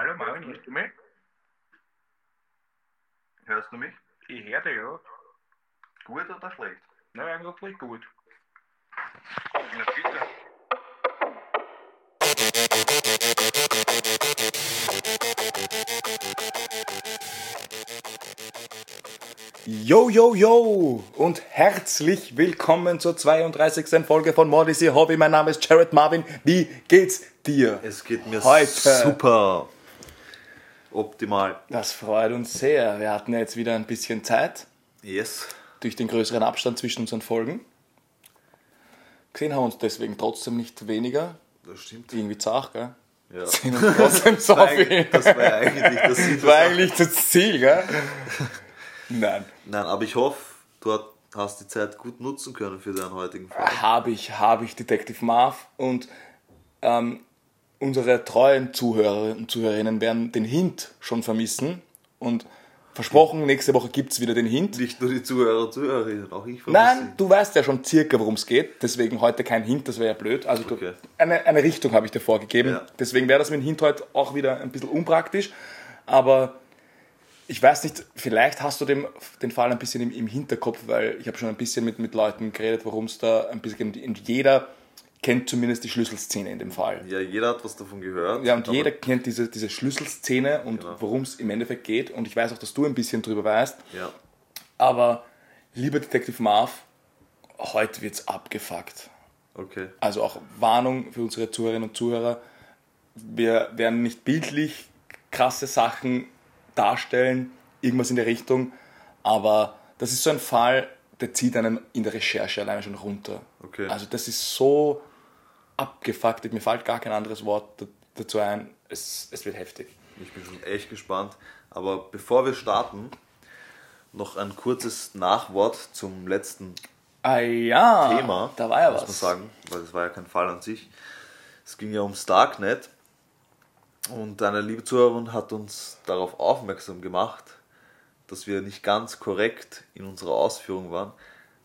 hallo Marvin, hörst du mich? Hörst du mich? Ich höre dich, ja. Gut oder schlecht? Na, eigentlich gut. Na bitte. Yo, yo, yo und herzlich willkommen zur 32. Folge von Modesty Hobby. Mein Name ist Jared Marvin. Wie geht's dir? Es geht mir Heute. super. Optimal. Das freut uns sehr. Wir hatten ja jetzt wieder ein bisschen Zeit Yes. durch den größeren Abstand zwischen unseren Folgen. Gesehen haben wir uns deswegen trotzdem nicht weniger. Das stimmt. Irgendwie zart, gell? Ja. Sehen uns trotzdem so Das war viel. eigentlich- das war eigentlich das Ziel Das war eigentlich das Ziel, gell? Nein. Nein, aber ich hoffe, du hast die Zeit gut nutzen können für deinen heutigen Fall. habe ich, habe ich Detective Marv und ähm, unsere treuen Zuhörer und Zuhörerinnen werden den Hint schon vermissen und versprochen, nächste Woche gibt es wieder den Hint. Nicht nur die Zuhörer und Zuhörerinnen, auch ich vermisse Nein, du weißt ja schon circa, worum es geht, deswegen heute kein Hint, das wäre ja blöd. Also du, Okay. eine, eine Richtung habe ich dir vorgegeben, Ja. deswegen wäre das mit dem Hint heute auch wieder ein bisschen unpraktisch, aber ich weiß nicht, vielleicht hast du dem, den Fall ein bisschen im, im Hinterkopf, weil ich habe schon ein bisschen mit, mit Leuten geredet, worum es da ein bisschen geht. Und jeder kennt zumindest die Schlüsselszene in dem Fall. Ja, jeder hat was davon gehört. Ja, und jeder kennt diese, diese Schlüsselszene und Genau. worum es im Endeffekt geht. Und ich weiß auch, dass du ein bisschen drüber weißt. Ja, Aber, lieber Detective Marv, heute wird's abgefuckt. okay. Also auch Warnung für unsere Zuhörerinnen und Zuhörer. Wir werden nicht bildlich krasse Sachen darstellen, irgendwas in der Richtung, aber das ist so ein Fall, der zieht einen in der Recherche alleine schon runter. Okay. Also das ist so abgefuckt, mir fällt gar kein anderes Wort da- dazu ein. Es, es wird heftig. Ich bin schon echt gespannt. Aber bevor wir starten, noch ein kurzes Nachwort zum letzten Ah ja, Thema, da war ja muss was. man sagen, weil das war ja kein Fall an sich. Es ging ja ums Darknet und eine liebe Zuhörerin hat uns darauf aufmerksam gemacht, dass wir nicht ganz korrekt in unserer Ausführung waren,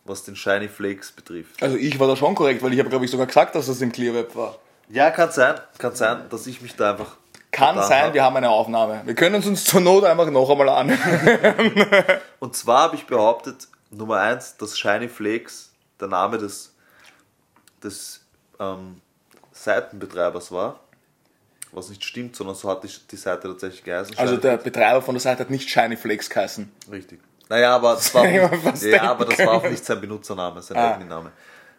was den Shiny Flakes betrifft. Also ich war da schon korrekt, weil ich habe glaube ich sogar gesagt, dass das im Clearweb war. Ja, kann sein, kann sein, dass ich mich da einfach Kann sein, hab. wir haben eine Aufnahme. Wir können es uns zur Not einfach noch einmal an. Und zwar habe ich behauptet, Nummer eins, dass Shiny Flakes der Name des, des ähm, Seitenbetreibers war. Was nicht stimmt, sondern so hat die, die Seite tatsächlich geheißen. Also Shiny der Betreiber von der Seite hat nicht Shiny Flakes geheißen. Richtig. Naja, aber das war, nicht, ja, aber das war auch nicht sein Benutzername, sein Ah. eigener Name.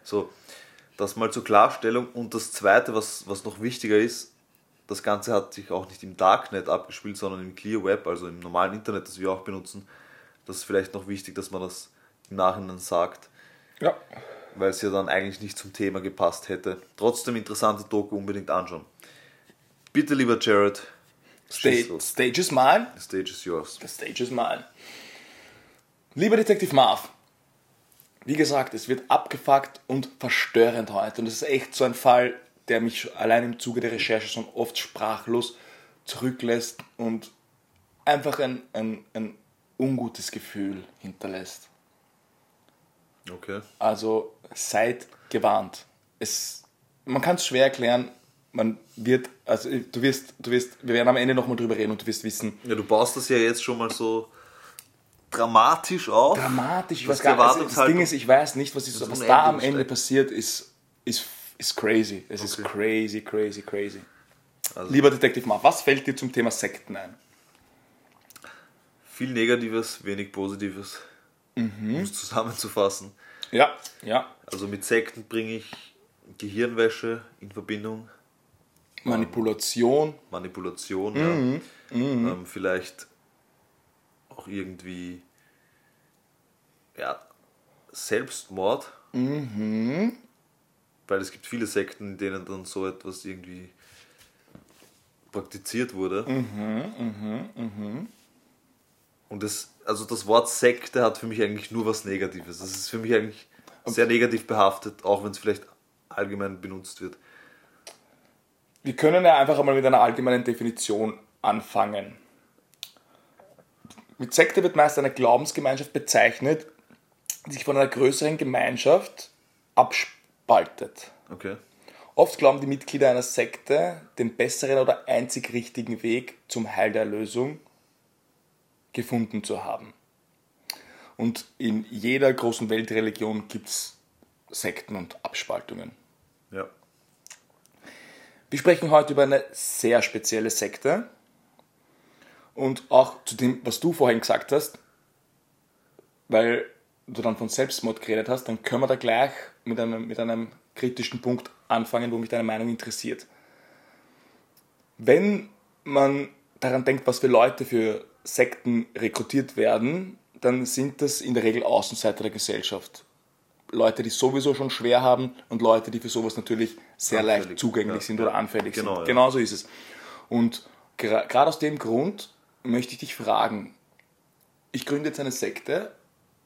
So, das mal zur Klarstellung. Und das Zweite, was, was noch wichtiger ist, das Ganze hat sich auch nicht im Darknet abgespielt, sondern im Clear Web, also im normalen Internet, das wir auch benutzen. Das ist vielleicht noch wichtig, dass man das im Nachhinein sagt, Ja. weil es ja dann eigentlich nicht zum Thema gepasst hätte. Trotzdem interessante Doku unbedingt anschauen. Bitte, lieber Jared, los. Stage is mine. The stage is yours. The stage is mine. Lieber Detektiv Marv, wie gesagt, es wird abgefuckt und verstörend heute. Und es ist echt so ein Fall, der mich allein im Zuge der Recherche schon oft sprachlos zurücklässt und einfach ein, ein, ein ungutes Gefühl hinterlässt. Okay. Also seid gewarnt. Es, man kann es schwer erklären. Man wird, also du wirst, du wirst, wir werden am Ende nochmal drüber reden und du wirst wissen, Ja, du baust das ja jetzt schon mal so dramatisch auf. dramatisch. Ich Das weiß gar nicht, also das Ding ist, ich weiß nicht, was, ist, was ist da am Ende passiert, ist, ist, ist crazy. Es ist Okay. crazy, crazy, crazy. Also- Lieber Detektiv Marv, was fällt dir zum Thema Sekten ein? Viel Negatives, wenig Positives. Um es zusammenzufassen. Ja, ja. Also mit Sekten bringe ich Gehirnwäsche in Verbindung, Manipulation. Manipulation, ja. Ähm, vielleicht auch irgendwie ja, Selbstmord. Weil es gibt viele Sekten, in denen dann so etwas irgendwie praktiziert wurde. Und das, also das Wort Sekte hat für mich eigentlich nur was Negatives. Das ist für mich eigentlich sehr negativ behaftet, auch wenn es vielleicht allgemein benutzt wird. Wir können ja einfach einmal mit einer allgemeinen Definition anfangen. Mit Sekte wird meist eine Glaubensgemeinschaft bezeichnet, die sich von einer größeren Gemeinschaft abspaltet. Okay. Oft glauben die Mitglieder einer Sekte, den besseren oder einzig richtigen Weg zum Heil der Erlösung gefunden zu haben. Und in jeder großen Weltreligion gibt es Sekten und Abspaltungen. Ja. Wir sprechen heute über eine sehr spezielle Sekte. Und auch zu dem, was du vorhin gesagt hast, weil du dann von Selbstmord geredet hast, dann können wir da gleich mit einem, mit einem kritischen Punkt anfangen, wo mich deine Meinung interessiert. Wenn man daran denkt, was für Leute für Sekten rekrutiert werden, dann sind das in der Regel Außenseiter der Gesellschaft. Leute, die sowieso schon schwer haben und Leute, die für sowas natürlich sehr Anfällig, leicht zugänglich ja, sind oder anfällig Genau, sind. ja. Genau so ist es. Und gerade aus dem Grund möchte ich dich fragen, ich gründe jetzt eine Sekte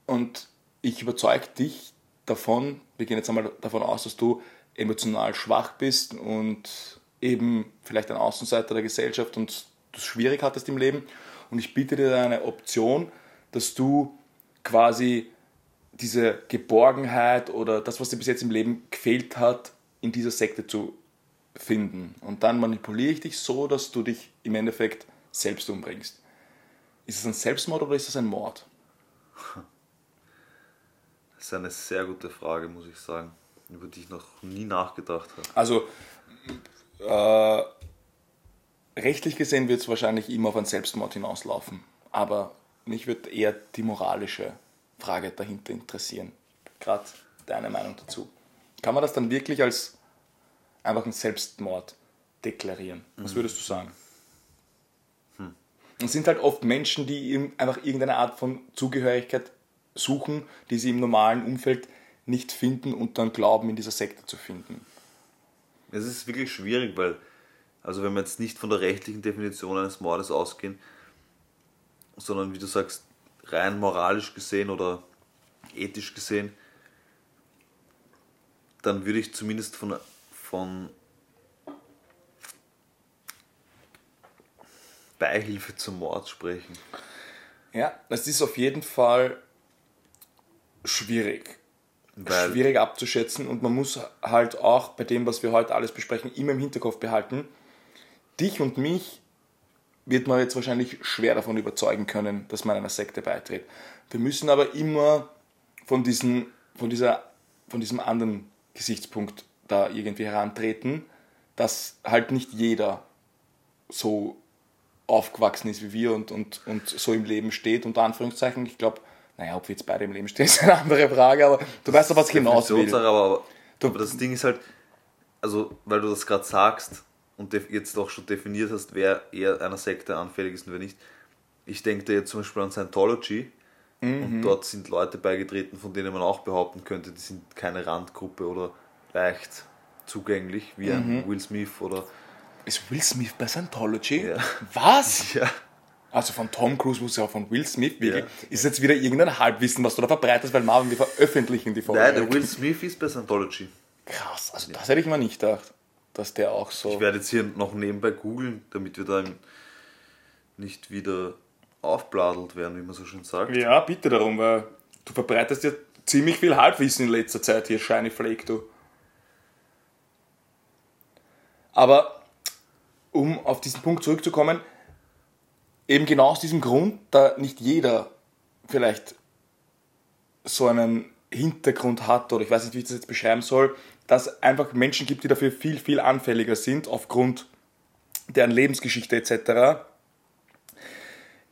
und ich überzeuge dich davon, wir gehen jetzt einmal davon aus, dass du emotional schwach bist und eben vielleicht ein Außenseiter der Gesellschaft und du es schwierig hattest im Leben und ich biete dir eine Option, dass du quasi diese Geborgenheit oder das, was dir bis jetzt im Leben gefehlt hat, in dieser Sekte zu finden. Und dann manipuliere ich dich so, dass du dich im Endeffekt selbst umbringst. Ist es ein Selbstmord oder ist es ein Mord? Das ist eine sehr gute Frage, muss ich sagen, über die ich noch nie nachgedacht habe. Also äh, rechtlich gesehen wird es wahrscheinlich immer auf einen Selbstmord hinauslaufen. Aber mich würde eher die moralische Frage dahinter interessieren. Gerade deine Meinung dazu. Kann man das dann wirklich als einfach einen Selbstmord deklarieren? Was würdest du sagen? Es sind halt oft Menschen, die einfach irgendeine Art von Zugehörigkeit suchen, die sie im normalen Umfeld nicht finden und dann glauben, in dieser Sekte zu finden. Es ist wirklich schwierig, weil, also wenn wir jetzt nicht von der rechtlichen Definition eines Mordes ausgehen, sondern wie du sagst, rein moralisch gesehen oder ethisch gesehen, dann würde ich zumindest von, von Beihilfe zum Mord sprechen. Ja, das ist auf jeden Fall schwierig. Weil- schwierig abzuschätzen und man muss halt auch bei dem, was wir heute alles besprechen, immer im Hinterkopf behalten. Dich und mich wird man jetzt wahrscheinlich schwer davon überzeugen können, dass man einer Sekte beitritt. Wir müssen aber immer von, diesen, von, dieser, von diesem anderen Gesichtspunkt da irgendwie herantreten, dass halt nicht jeder so aufgewachsen ist wie wir und, und, und so im Leben steht, unter Anführungszeichen. Ich glaube, naja, ob wir jetzt beide im Leben stehen, ist eine andere Frage, aber du weißt doch, was ich hinaus will. Aber, aber, das Ding ist halt, also weil du das gerade sagst und jetzt auch schon definiert hast, wer eher einer Sekte anfällig ist und wer nicht. Ich denke da jetzt zum Beispiel an Scientology Mhm. und dort sind Leute beigetreten, von denen man auch behaupten könnte, die sind keine Randgruppe oder leicht zugänglich, wie Mhm. ein Will Smith oder Ist Will Smith bei Scientology? Ja. Was? ja, Also von Tom Cruise muss ja auch von Will Smith wirklich. Ja. Ist jetzt wieder irgendein Halbwissen, was du da verbreitest, weil Marvin, wir veröffentlichen die Folge. Nein, der Will Smith ist bei Scientology. Krass, also das hätte ich mir nicht gedacht, dass der auch so. Ich werde jetzt hier noch nebenbei googeln, damit wir da nicht wieder aufbladelt werden, wie man so schön sagt. Ja, bitte darum, weil du verbreitest ja ziemlich viel Halbwissen in letzter Zeit hier, Shiny Flake, du. Aber um auf diesen Punkt zurückzukommen, eben genau aus diesem Grund, da nicht jeder vielleicht so einen Hintergrund hat, oder ich weiß nicht, wie ich das jetzt beschreiben soll, dass es einfach Menschen gibt, die dafür viel, viel anfälliger sind, aufgrund deren Lebensgeschichte etc.,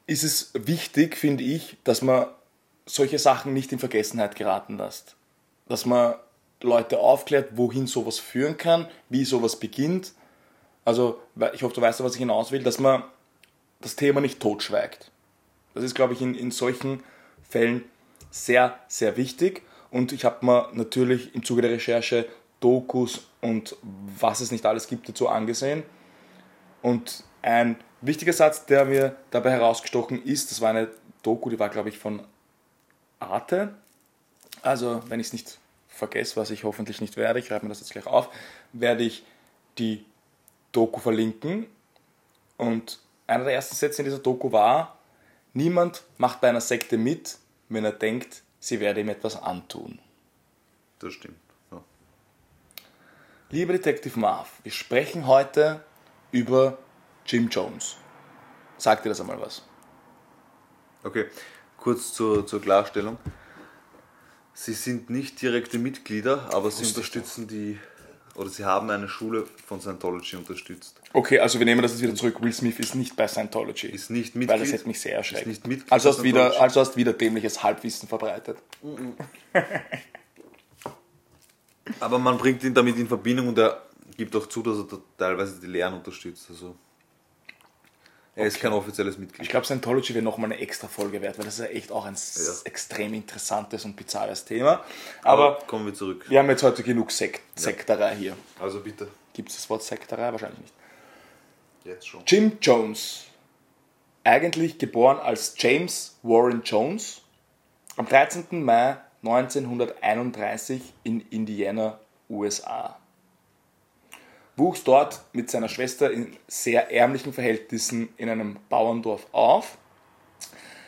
ist es wichtig, finde ich, dass man solche Sachen nicht in Vergessenheit geraten lässt. Dass man Leute aufklärt, wohin sowas führen kann, wie sowas beginnt. Also, ich hoffe, du weißt, was ich hinaus will, dass man das Thema nicht totschweigt. Das ist, glaube ich, in, in solchen Fällen sehr, sehr wichtig. Und ich habe mir natürlich im Zuge der Recherche Dokus und was es nicht alles gibt dazu angesehen. Und ein wichtiger Satz, der mir dabei herausgestochen ist, das war eine Doku, die war, glaube ich, von Arte. Also, wenn ich es nicht vergesse, was ich hoffentlich nicht werde, ich schreibe mir das jetzt gleich auf, werde ich die Doku verlinken. Und einer der ersten Sätze in dieser Doku war, niemand macht bei einer Sekte mit, wenn er denkt, sie werde ihm etwas antun. Das stimmt. Ja. Lieber Detective Marv, wir sprechen heute über Jim Jones. Sagt dir das einmal was? Okay, kurz zur, zur Klarstellung. Sie sind nicht direkte Mitglieder, aber sie unterstützen die, oder sie haben eine Schule von Scientology unterstützt. Okay, also wir nehmen das jetzt wieder zurück. Will Smith ist nicht bei Scientology. Ist nicht Mitglied. Weil das hätte mich sehr erschreckt. Ist nicht Mitglied also, hast wieder, also hast wieder dämliches Halbwissen verbreitet. Aber man bringt ihn damit in Verbindung und er gibt auch zu, dass er da teilweise die Lehren unterstützt. Also er ist kein offizielles Mitglied. Ich glaube, Scientology wäre nochmal eine extra Folge wert, weil das ist ja echt auch ein s- extrem interessantes und bizarres Thema. Aber kommen wir zurück. wir haben jetzt heute genug Sekt Sekterei hier. Also bitte. Gibt es das Wort Sekterei? Wahrscheinlich nicht. Jetzt schon. Jim Jones, eigentlich geboren als James Warren Jones, am 13. Mai 1931 in Indiana, USA. Wuchs dort mit seiner Schwester in sehr ärmlichen Verhältnissen in einem Bauerndorf auf.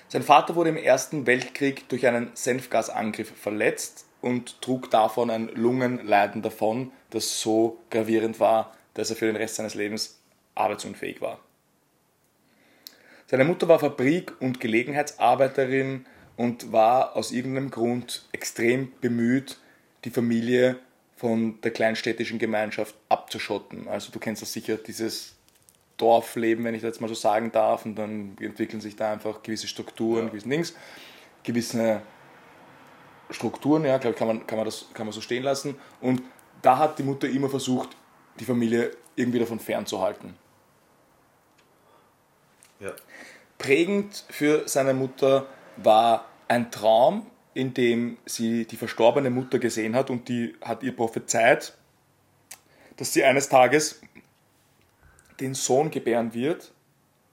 Sein Vater wurde im Ersten Weltkrieg durch einen Senfgasangriff verletzt und trug davon ein Lungenleiden davon, das so gravierend war, dass er für den Rest seines Lebens arbeitsunfähig war. Seine Mutter war Fabrik- und Gelegenheitsarbeiterin und war aus irgendeinem Grund extrem bemüht, die Familie von der kleinstädtischen Gemeinschaft abzuschotten. Also du kennst das sicher, dieses Dorfleben, wenn ich das jetzt mal so sagen darf, und dann entwickeln sich da einfach gewisse Strukturen, gewisse Dings, gewisse Strukturen, ja, glaube ich, kann man, kann, man das, kann man so stehen lassen. Und da hat die Mutter immer versucht, die Familie irgendwie davon fernzuhalten. Ja. Prägend für seine Mutter war ein Traum, in dem sie die verstorbene Mutter gesehen hat und die hat ihr prophezeit, dass sie eines Tages den Sohn gebären wird,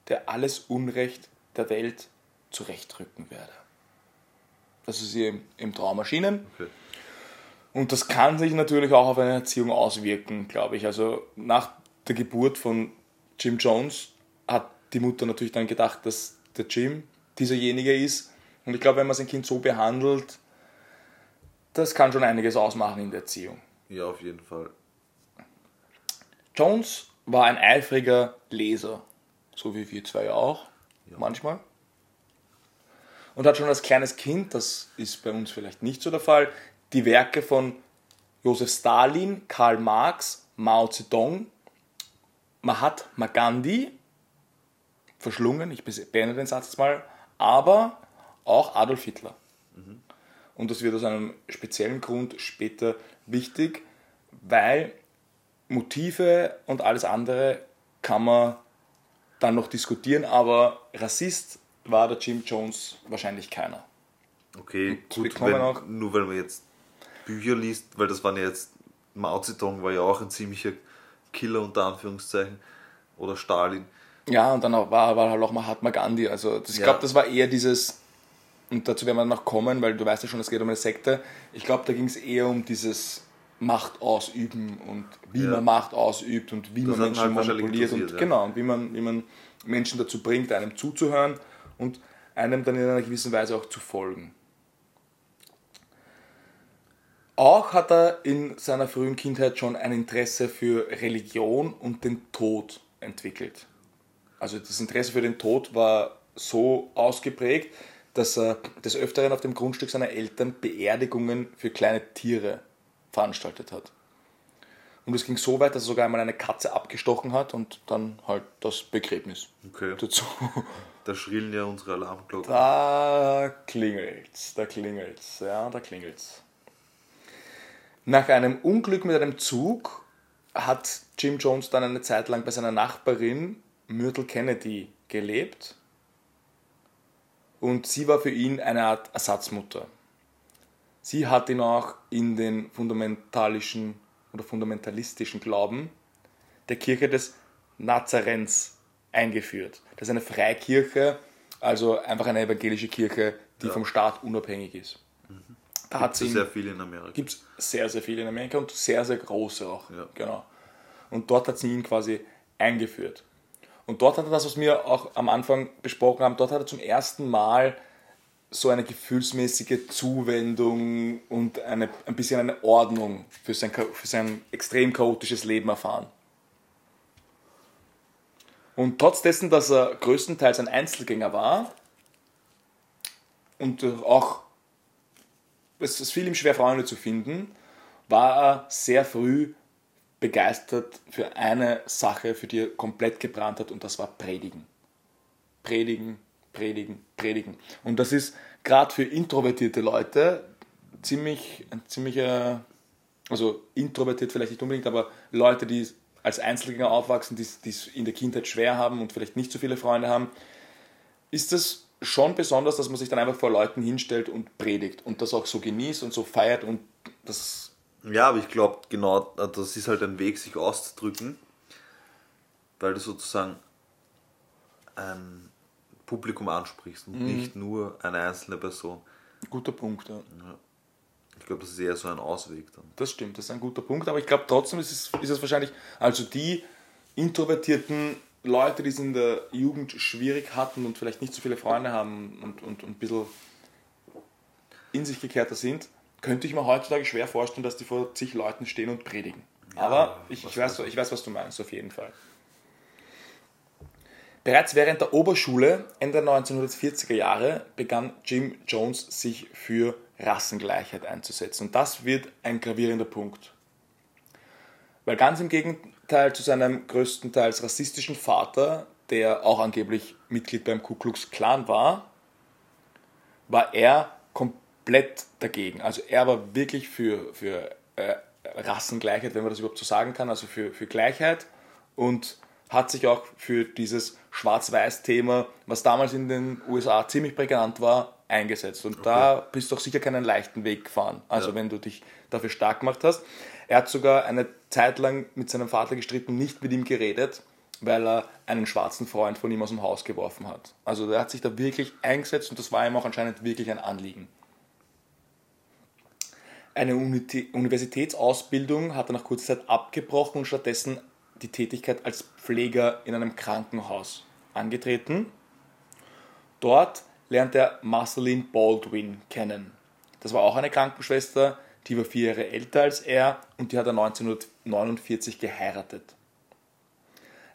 der alles Unrecht der Welt zurechtrücken werde. Das ist ihr im, Traum erschienen. Okay. Und das kann sich natürlich auch auf eine Erziehung auswirken, glaube ich. Also nach der Geburt von Jim Jones hat die Mutter natürlich dann gedacht, dass der Jim dieserjenige ist. Und ich glaube, wenn man sein Kind so behandelt, das kann schon einiges ausmachen in der Erziehung. Ja, auf jeden Fall. Jones war ein eifriger Leser, so wie wir zwei ja auch, manchmal. Und hat schon als kleines Kind, das ist bei uns vielleicht nicht so der Fall, die Werke von Josef Stalin, Karl Marx, Mao Zedong, Mahatma Gandhi verschlungen, ich beende den Satz jetzt mal, aber auch Adolf Hitler. Und das wird aus einem speziellen Grund später wichtig, weil Motive und alles andere kann man dann noch diskutieren, aber Rassist war der Jim Jones wahrscheinlich keiner. Okay, gut, wenn, auch- nur weil man jetzt Bücher liest, weil das waren ja jetzt, Mao Zedong war ja auch ein ziemlicher Killer unter Anführungszeichen, oder Stalin. Ja, und dann auch war, war halt auch Mahatma Gandhi. Also das, ich Ja. glaube, das war eher dieses, und dazu werden wir noch kommen, weil du weißt ja schon, es geht um eine Sekte. Ich glaube, da ging es eher um dieses Macht ausüben und wie Ja. man Macht ausübt und wie Das man Menschen halt manipuliert und ja. genau, und wie man, wie man Menschen dazu bringt, einem zuzuhören und einem dann in einer gewissen Weise auch zu folgen. Auch hat er in seiner frühen Kindheit schon ein Interesse für Religion und den Tod entwickelt. Also das Interesse für den Tod war so ausgeprägt, dass er des Öfteren auf dem Grundstück seiner Eltern Beerdigungen für kleine Tiere veranstaltet hat. Und es ging so weit, dass er sogar einmal eine Katze abgestochen hat und dann halt das Begräbnis Okay. dazu. Da schrillen ja unsere Alarmglocken. Da klingelt's, da klingelt's, ja, da klingelt's. Nach einem Unglück mit einem Zug hat Jim Jones dann eine Zeit lang bei seiner Nachbarin Myrtle Kennedy gelebt. Und sie war für ihn eine Art Ersatzmutter. Sie hat ihn auch in den fundamentalischen oder fundamentalistischen Glauben der Kirche des Nazarens eingeführt. Das ist eine Freikirche, also einfach eine evangelische Kirche, die vom Staat unabhängig ist. Da hat Das sie ist ihn- sehr viel in Amerika. gibt es sehr, sehr viele in Amerika und sehr, sehr große auch. Ja. Genau. Und dort hat sie ihn quasi eingeführt. Und dort hat er das, was wir auch am Anfang besprochen haben, dort hat er zum ersten Mal so eine gefühlsmäßige Zuwendung und eine, ein bisschen eine Ordnung für sein, für sein extrem chaotisches Leben erfahren. Und trotz dessen, dass er größtenteils ein Einzelgänger war und auch es, es fiel ihm schwer, Freunde zu finden, war er sehr früh begeistert für eine Sache, für die er komplett gebrannt hat, und das war Predigen. Predigen, predigen, predigen. Und das ist gerade für introvertierte Leute ziemlich, ein ziemlicher, also introvertiert vielleicht nicht unbedingt, aber Leute, die als Einzelgänger aufwachsen, die es in der Kindheit schwer haben und vielleicht nicht so viele Freunde haben, ist es schon besonders, dass man sich dann einfach vor Leuten hinstellt und predigt und das auch so genießt und so feiert und das Ja, aber ich glaube, genau, das ist halt ein Weg, sich auszudrücken, weil du sozusagen ein Publikum ansprichst und nicht nur eine einzelne Person. guter Punkt. Ja. Ich glaube, das ist eher so ein Ausweg dann. Das stimmt, das ist ein guter Punkt, aber ich glaube trotzdem ist es, ist es wahrscheinlich, also die introvertierten Leute, die es in der Jugend schwierig hatten und vielleicht nicht so viele Freunde haben und, und, und ein bisschen in sich gekehrter sind, könnte ich mir heutzutage schwer vorstellen, dass die vor zig Leuten stehen und predigen. aber ich, ich, weiß, ich weiß, was du meinst, auf jeden Fall. Bereits während der Oberschule Ende der 1940er Jahre begann Jim Jones sich für Rassengleichheit einzusetzen. Und das wird ein gravierender Punkt. Weil ganz im Gegenteil zu seinem größtenteils rassistischen Vater, der auch angeblich Mitglied beim Ku Klux Klan war, war er komplett dagegen. Also er war wirklich für, für äh, Rassengleichheit, wenn man das überhaupt so sagen kann, also für, für Gleichheit und hat sich auch für dieses Schwarz-Weiß-Thema, was damals in den USA ziemlich prägnant war, eingesetzt. Und da bist du auch sicher keinen leichten Weg gefahren, also Ja. wenn du dich dafür stark gemacht hast. Er hat sogar eine Zeit lang mit seinem Vater gestritten, nicht mit ihm geredet, weil er einen schwarzen Freund von ihm aus dem Haus geworfen hat. Also er hat sich da wirklich eingesetzt und das war ihm auch anscheinend wirklich ein Anliegen. Eine Universitätsausbildung hat er nach kurzer Zeit abgebrochen und stattdessen die Tätigkeit als Pfleger in einem Krankenhaus angetreten. Dort lernt er Marceline Baldwin kennen. Das war auch eine Krankenschwester, die war vier Jahre älter als er und die hat er 1949 geheiratet.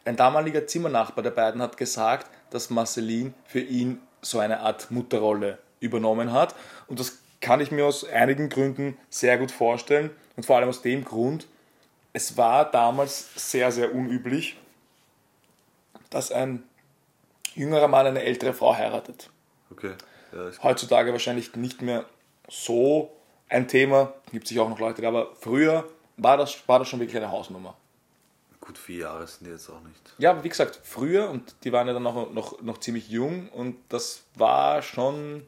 Ein damaliger Zimmernachbar der beiden hat gesagt, dass Marceline für ihn so eine Art Mutterrolle übernommen hat. Und das kann ich mir aus einigen Gründen sehr gut vorstellen. Und vor allem aus dem Grund, es war damals sehr, sehr unüblich, dass ein jüngerer Mann eine ältere Frau heiratet. Okay. Ja, Heutzutage wahrscheinlich nicht mehr so ein Thema, gibt sich auch noch Leute, aber früher war das, war das schon wirklich eine Hausnummer. gut, vier Jahre sind die jetzt auch nicht. Ja, aber wie gesagt, früher und die waren ja dann noch, noch, noch ziemlich jung und das war schon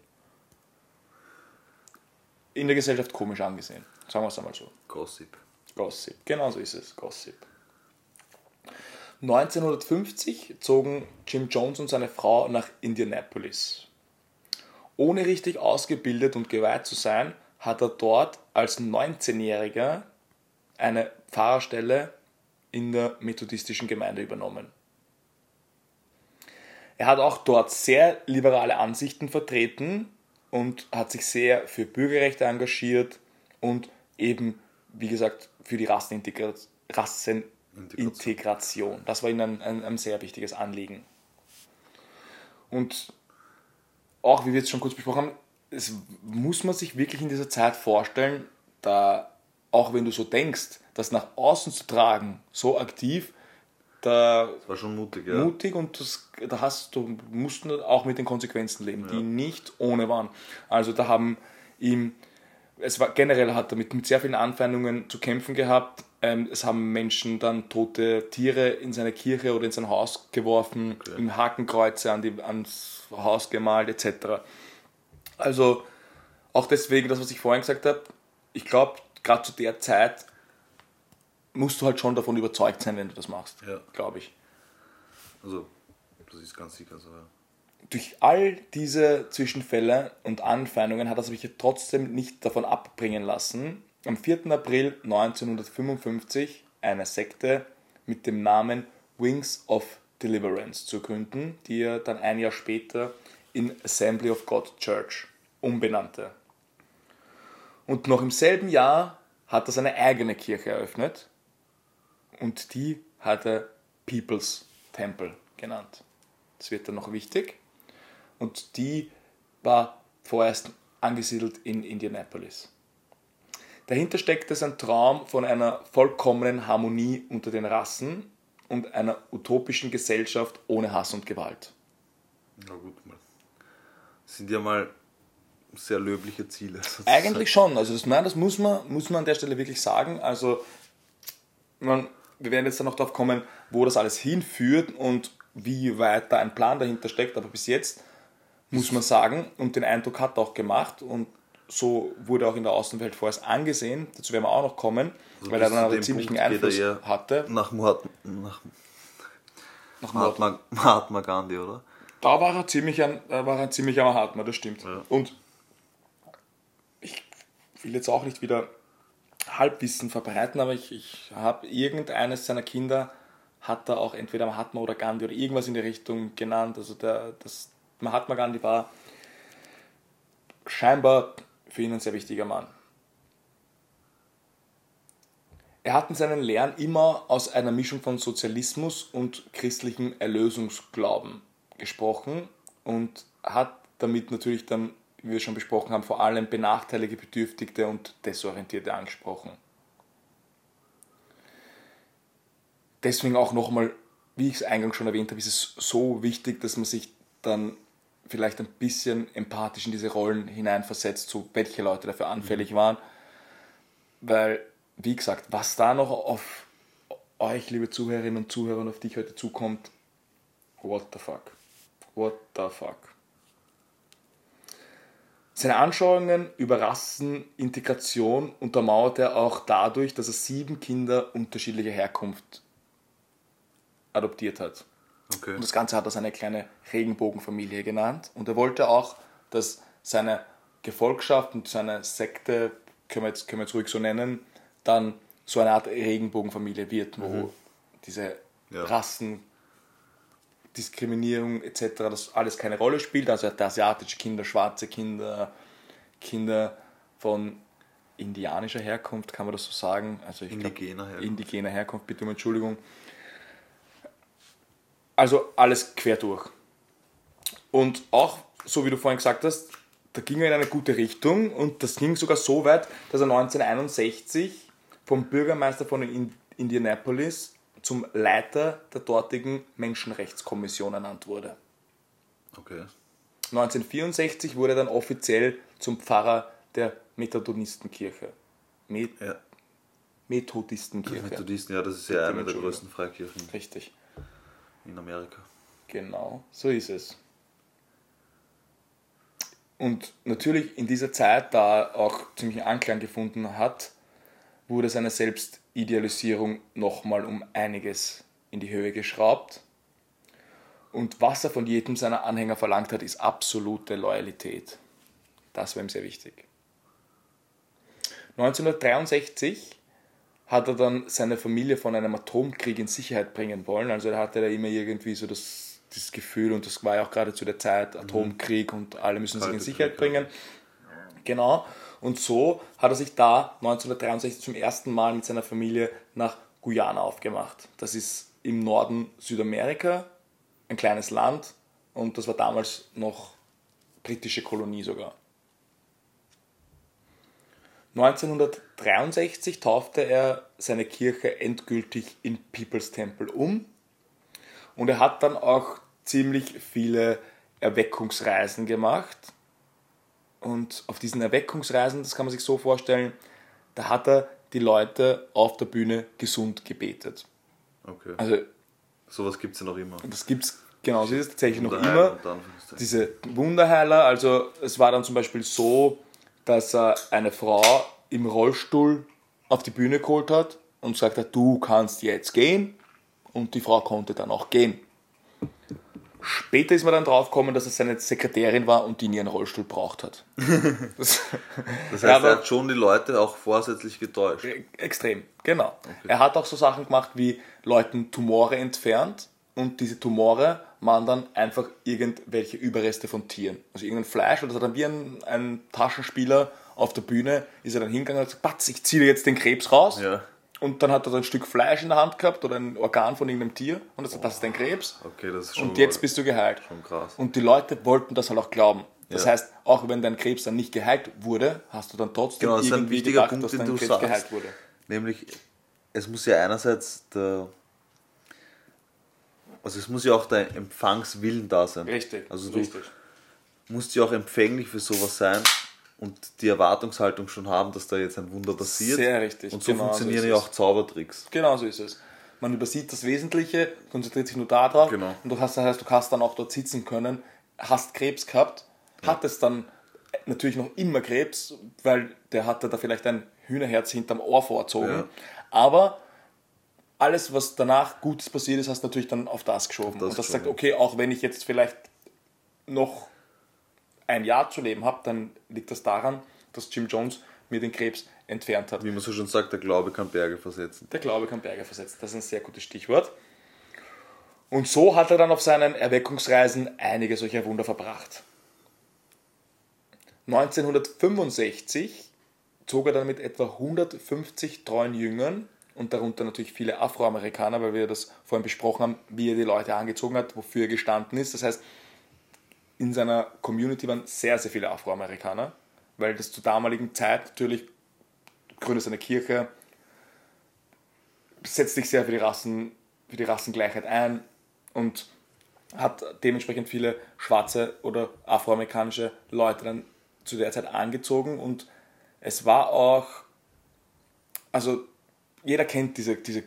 in der Gesellschaft komisch angesehen. Sagen wir es einmal so. Gossip. Gossip, genau so ist es, Gossip. 1950 zogen Jim Jones und seine Frau nach Indianapolis. Ohne richtig ausgebildet und geweiht zu sein, hat er dort als 19-Jähriger eine Pfarrerstelle in der methodistischen Gemeinde übernommen. Er hat auch dort sehr liberale Ansichten vertreten und hat sich sehr für Bürgerrechte engagiert und eben, wie gesagt, für die Rassenintegra Rassenintegration. Das war ihm ein, ein, ein sehr wichtiges Anliegen. Und auch, wie wir jetzt schon kurz besprochen haben, es muss man sich wirklich in dieser Zeit vorstellen, da auch wenn du so denkst, das nach außen zu tragen, so aktiv, da Das war schon mutig, ja. mutig und das, da hast du musst auch mit den Konsequenzen leben, die nicht ohne waren. Also da haben ihm es war generell hat er mit, mit sehr vielen Anfeindungen zu kämpfen gehabt. Ähm, es haben Menschen dann tote Tiere in seine Kirche oder in sein Haus geworfen, ihm Hakenkreuze an die, ans Haus gemalt etc. Also auch deswegen, das was ich vorhin gesagt habe, ich glaube, gerade zu der Zeit musst du halt schon davon überzeugt sein, wenn du das machst, Ja. glaube ich. Also, das ist ganz sicher so, ja. durch all diese Zwischenfälle und Anfeindungen hat er sich trotzdem nicht davon abbringen lassen, am 4. April 1955 eine Sekte mit dem Namen Wings of Deliverance zu gründen, die er dann ein Jahr später in Assembly of God Church umbenannte. Und noch im selben Jahr hat er seine eigene Kirche eröffnet und die hat er People's Temple genannt. Das wird dann noch wichtig. Und die war vorerst angesiedelt in Indianapolis. Dahinter steckte sein Traum von einer vollkommenen Harmonie unter den Rassen und einer utopischen Gesellschaft ohne Hass und Gewalt. Na gut, mal. Das sind ja mal sehr löbliche Ziele. sozusagen. Eigentlich schon. Also das, nein, das muss man, muss man an der Stelle wirklich sagen. Also man, wir werden jetzt dann noch darauf kommen, wo das alles hinführt und wie weit da ein Plan dahinter steckt. Aber bis jetzt muss man sagen, und den Eindruck hat er auch gemacht und so wurde auch in der Außenwelt vorerst angesehen, dazu werden wir auch noch kommen, Also weil er dann einen ziemlichen Punkt Einfluss hatte. Nach, Mahatma, nach Nach. Mahatma, Mahatma Gandhi, oder? Da war er ziemlich ein, war er ein ziemlicher Mahatma, das stimmt. Ja. Und ich will jetzt auch nicht wieder Halbwissen verbreiten, aber ich, ich habe irgendeines seiner Kinder hat er auch entweder Mahatma oder Gandhi oder irgendwas in die Richtung genannt. Also der, das Mahatma Gandhi war scheinbar für ihn ein sehr wichtiger Mann. Er hat in seinen Lehren immer aus einer Mischung von Sozialismus und christlichem Erlösungsglauben gesprochen und hat damit natürlich dann, wie wir schon besprochen haben, vor allem benachteiligte, Bedürftigte und Desorientierte angesprochen. Deswegen auch nochmal, wie ich es eingangs schon erwähnt habe, ist es so wichtig, dass man sich dann vielleicht ein bisschen empathisch in diese Rollen hineinversetzt, so welche Leute dafür anfällig waren. Weil, wie gesagt, was da noch auf euch, liebe Zuhörerinnen und Zuhörer, und auf dich heute zukommt, what the fuck? What the fuck? Seine Anschauungen über Rassenintegration untermauert er auch dadurch, dass er sieben Kinder unterschiedlicher Herkunft adoptiert hat. Okay. Und das Ganze hat er seine kleine Regenbogenfamilie genannt. Und er wollte auch, dass seine Gefolgschaft und seine Sekte, können wir jetzt, können wir jetzt ruhig so nennen, dann so eine Art Regenbogenfamilie wird, wo diese Ja. Rassen, Diskriminierung etc. das alles keine Rolle spielt. Also er hat asiatische Kinder, schwarze Kinder, Kinder von indianischer Herkunft, kann man das so sagen? Also ich glaub, Indigener Herkunft. indigener Herkunft, bitte um Entschuldigung. Also alles quer durch. Und auch, so wie du vorhin gesagt hast, da ging er in eine gute Richtung und das ging sogar so weit, dass er 1961 vom Bürgermeister von In- Indianapolis zum Leiter der dortigen Menschenrechtskommission ernannt wurde. Okay. 1964 wurde er dann offiziell zum Pfarrer der Methodistenkirche. Met Ja. Methodistenkirche. Methodisten, ja, das ist ja eine der größten Freikirchen Richtig. in Amerika. Genau, so ist es. Und natürlich in dieser Zeit, da er auch ziemlich Anklang gefunden hat, wurde seine Selbstidealisierung nochmal um einiges in die Höhe geschraubt. Und was er von jedem seiner Anhänger verlangt hat, ist absolute Loyalität. Das war ihm sehr wichtig. 1963 hat er dann seine Familie von einem Atomkrieg in Sicherheit bringen wollen. Also er hatte da immer irgendwie so das, das Gefühl, und das war ja auch gerade zu der Zeit, Atomkrieg und alle müssen sich in Sicherheit Krieg, ja. bringen. Genau. Und so hat er sich da 1963 zum ersten Mal mit seiner Familie nach Guyana aufgemacht. Das ist im Norden Südamerika, ein kleines Land und das war damals noch britische Kolonie sogar. 1963 taufte er seine Kirche endgültig in People's Temple um und er hat dann auch ziemlich viele Erweckungsreisen gemacht. Und auf diesen Erweckungsreisen, das kann man sich so vorstellen, da hat er die Leute auf der Bühne gesund gebetet. Okay. Also Sowas gibt es ja noch immer. das gibt es, genau, so ist es tatsächlich noch immer. Diese Wunderheiler, also es war dann zum Beispiel so, dass er eine Frau im Rollstuhl auf die Bühne geholt hat und gesagt hat, du kannst jetzt gehen. Und die Frau konnte dann auch gehen. Später ist man dann draufgekommen, dass es seine Sekretärin war und die nie einen Rollstuhl braucht hat. Das, Das heißt, Ja, er hat schon die Leute auch vorsätzlich getäuscht. Extrem, genau. Er hat auch so Sachen gemacht wie Leuten Tumore entfernt und diese Tumore waren dann einfach irgendwelche Überreste von Tieren. Also irgendein Fleisch, oder hat dann wie ein, ein Taschenspieler auf der Bühne, ist er dann hingegangen und hat gesagt, Batz, ich ziehe jetzt den Krebs raus. Ja. Und dann hat er so ein Stück Fleisch in der Hand gehabt oder ein Organ von irgendeinem Tier und hat gesagt, das ist dein Krebs. Okay, das ist schon Und jetzt bist du geheilt. schon krass. Und die Leute wollten das halt auch glauben. Das Ja. heißt, auch wenn dein Krebs dann nicht geheilt wurde, hast du dann trotzdem Genau, das ist ein irgendwie wichtiger gedacht, Punkt, dass den dein du Krebs sagst. geheilt wurde. Nämlich, es muss ja einerseits der. Also es muss ja auch der Empfangswillen da sein. Richtig. Also du richtig. musst ja auch empfänglich für sowas sein und die Erwartungshaltung schon haben, dass da jetzt ein Wunder passiert. Sehr richtig. Und so Genau so funktionieren ist ja auch Zaubertricks. Genau so ist es. Man übersieht das Wesentliche, konzentriert sich nur darauf. Genau. Und du hast, das heißt, du hast dann auch dort sitzen können, hast Krebs gehabt, hattest dann natürlich noch immer Krebs, weil der hatte da vielleicht ein Hühnerherz hinterm Ohr vorzogen. Ja. Aber alles, was danach Gutes passiert ist, hast du natürlich dann auf das geschoben. das und das geschoben. sagt, okay, auch wenn ich jetzt vielleicht noch ein Jahr zu leben habe, dann liegt das daran, dass Jim Jones mir den Krebs entfernt hat. Wie man so schon sagt, der Glaube kann Berge versetzen. Der Glaube kann Berge versetzen. Das ist ein sehr gutes Stichwort. Und so hat er dann auf seinen Erweckungsreisen einige solcher Wunder verbracht. 1965 zog er dann mit etwa 150 treuen Jüngern und darunter natürlich viele Afroamerikaner, weil wir das vorhin besprochen haben, wie er die Leute angezogen hat, wofür er gestanden ist. Das heißt, in seiner Community waren sehr, sehr viele Afroamerikaner, weil das zur damaligen Zeit natürlich gründet eine Kirche, setzt sich sehr für die, Rassen, für die Rassengleichheit ein und hat dementsprechend viele schwarze oder afroamerikanische Leute dann zu der Zeit angezogen und es war auch, also jeder kennt diese, diese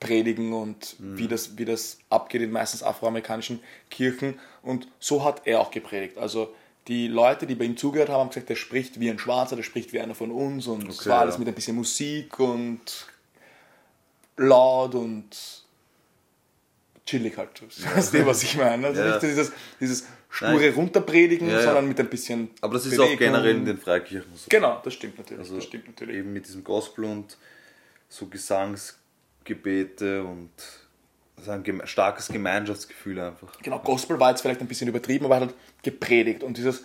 Gospel-Predigen und wie, das, wie das abgeht in meistens afroamerikanischen Kirchen und so hat er auch gepredigt. Also die Leute, die bei ihm zugehört haben, haben gesagt, der spricht wie ein Schwarzer, der spricht wie einer von uns und es Okay, war alles ja. mit ein bisschen Musik und laut und chillig halt. Weißt du, was ich meine? Also Ja. nicht dieses, dieses sture Nein. Runterpredigen, Ja, ja. sondern mit ein bisschen Aber das ist Bewegung. auch generell in den Freikirchen so. Genau, das stimmt natürlich. Also das stimmt natürlich. eben mit diesem Gospel und so Gesangsgebete und also ein starkes Gemeinschaftsgefühl einfach. Genau, Gospel war jetzt vielleicht ein bisschen übertrieben, aber halt gepredigt und dieses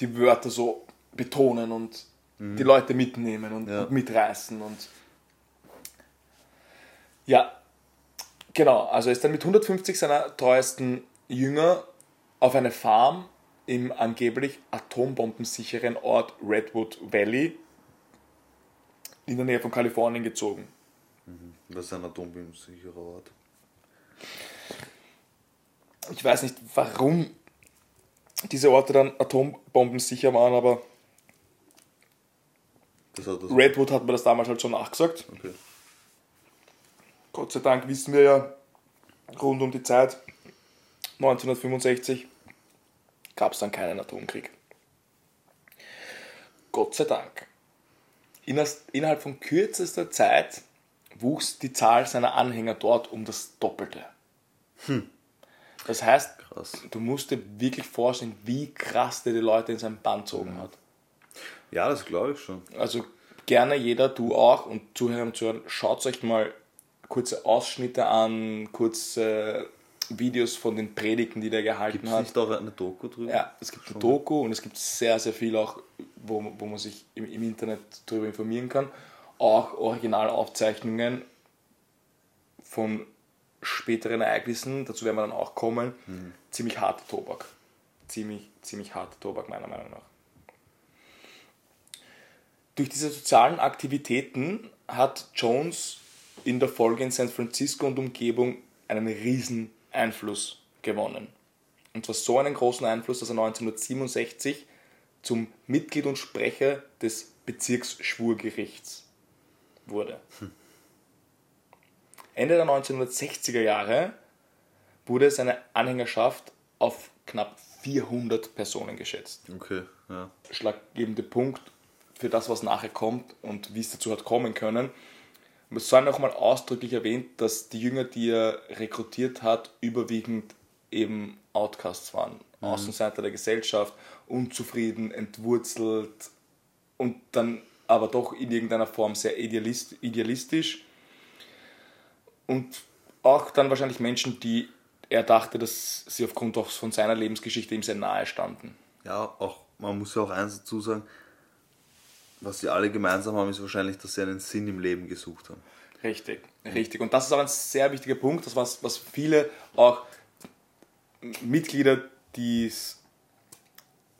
die Wörter so betonen und die Leute mitnehmen und, Ja. und mitreißen und ja, genau, also er ist dann mit 150 seiner treuesten Jünger auf eine Farm im angeblich atombombensicheren Ort Redwood Valley in der Nähe von Kalifornien gezogen. Das ist ein atombombensicherer Ort. Ich weiß nicht, warum diese Orte dann atombombensicher waren, aber Das hat das. Redwood hat mir das damals halt schon nachgesagt. Okay. Gott sei Dank wissen wir ja, rund um die Zeit 1965 gab es dann keinen Atomkrieg. Gott sei Dank. Innerhalb von kürzester Zeit wuchs die Zahl seiner Anhänger dort um das Doppelte. Das heißt, Krass. du musst dir wirklich vorstellen, wie krass der die Leute in seinem Band gezogen hat. Ja, das glaube ich schon. Also gerne jeder, du auch und Zuhörer und Zuhörer, schaut euch mal kurze Ausschnitte an, kurze Videos von den Predigten, die der gehalten Gibt es hat. nicht auch eine Doku drüber? Ja, es gibt eine Doku und es gibt sehr, sehr viel auch, wo, wo man sich im, im Internet darüber informieren kann. Auch Originalaufzeichnungen von späteren Ereignissen, dazu werden wir dann auch kommen. Ziemlich harter Tobak. Ziemlich, ziemlich harter Tobak, meiner Meinung nach. Durch diese sozialen Aktivitäten hat Jones in der Folge in San Francisco und Umgebung einen riesen Einfluss gewonnen. Und zwar so einen großen Einfluss, dass er 1967 zum Mitglied und Sprecher des Bezirksschwurgerichts wurde. Ende der 1960er Jahre wurde seine Anhängerschaft auf knapp 400 Personen geschätzt Okay, ja. schlaggebende Punkt für das, was nachher kommt und wie es dazu hat kommen können. Es soll nochmal ausdrücklich erwähnt, dass die Jünger, die er rekrutiert hat, überwiegend eben Outcasts waren. Außenseiter der Gesellschaft, unzufrieden, entwurzelt und dann aber doch in irgendeiner Form sehr idealist, idealistisch. und auch dann wahrscheinlich Menschen, die er dachte, dass sie aufgrund auch von seiner Lebensgeschichte ihm sehr nahe standen. Ja, auch, man muss ja auch eins dazu sagen, was sie alle gemeinsam haben, ist wahrscheinlich, dass sie einen Sinn im Leben gesucht haben. Richtig, richtig. Und das ist auch ein sehr wichtiger Punkt, das was, was viele auch Mitglieder, die es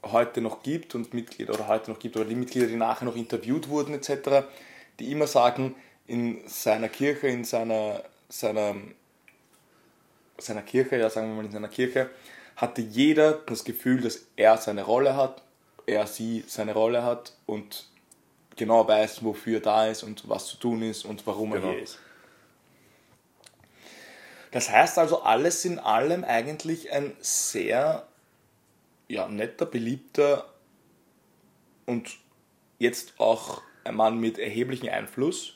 heute noch gibt und Mitglieder oder heute noch gibt, oder die Mitglieder, die nachher noch interviewt wurden etc., die immer sagen, in seiner Kirche, in seiner, seiner, seiner Kirche, ja sagen wir mal in seiner Kirche, hatte jeder das Gefühl, dass er seine Rolle hat, er, sie seine Rolle hat und genau weiß, wofür er da ist und was zu tun ist und warum Genau. er hier ist. Das heißt also, alles in allem eigentlich ein sehr ja, netter, beliebter und jetzt auch ein Mann mit erheblichem Einfluss,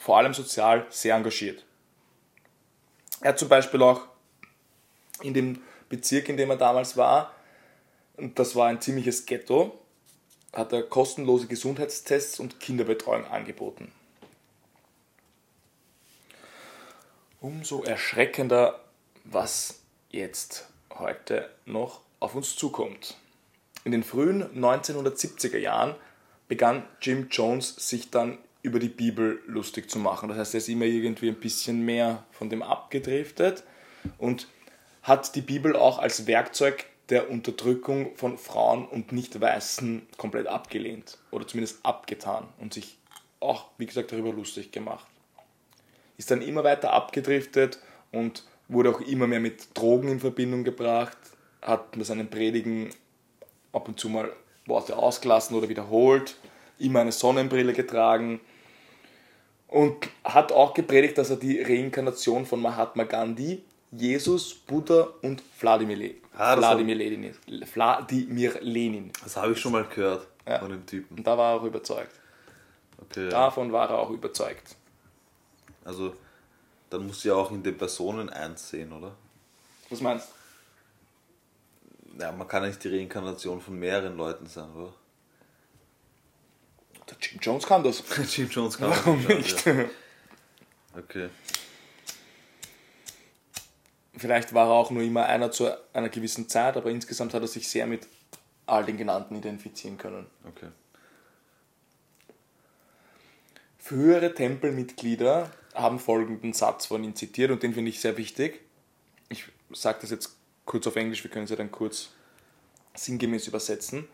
vor allem sozial sehr engagiert. Er hat zum Beispiel auch in dem Bezirk, in dem er damals war, und das war ein ziemliches Ghetto, hat er kostenlose Gesundheitstests und Kinderbetreuung angeboten. Umso erschreckender, was jetzt heute noch auf uns zukommt. In den frühen 1970er Jahren begann Jim Jones sich dann über die Bibel lustig zu machen. Das heißt, er ist immer irgendwie ein bisschen mehr von dem abgedriftet und hat die Bibel auch als Werkzeug der Unterdrückung von Frauen und Nicht-Weißen komplett abgelehnt oder zumindest abgetan und sich auch, wie gesagt, darüber lustig gemacht. Ist dann immer weiter abgedriftet und wurde auch immer mehr mit Drogen in Verbindung gebracht, hat bei seinen Predigen ab und zu mal Worte ausgelassen oder wiederholt, immer eine Sonnenbrille getragen und hat auch gepredigt, dass er die Reinkarnation von Mahatma Gandhi, Jesus, Buddha und Wladimir, Le Ah, das Wladimir, Lenin, Wladimir Lenin. Das habe ich schon mal gehört Ja. von dem Typen. Und da war er auch überzeugt. Okay. Davon war er auch überzeugt. Also, dann muss ja auch in den Personen eins sehen, oder? Was meinst du? Ja, man kann nicht die Reinkarnation von mehreren Leuten sein, oder? Der Jim Jones kann das. Jim Jones kann das Warum nicht? Ja. Okay. Vielleicht war er auch nur immer einer zu einer gewissen Zeit, aber insgesamt hat er sich sehr mit all den genannten identifizieren können. Okay. Frühere Tempelmitglieder haben folgenden Satz von ihm zitiert und den finde ich sehr wichtig. Ich sage das jetzt kurz auf Englisch, wir können es ja dann kurz sinngemäß übersetzen.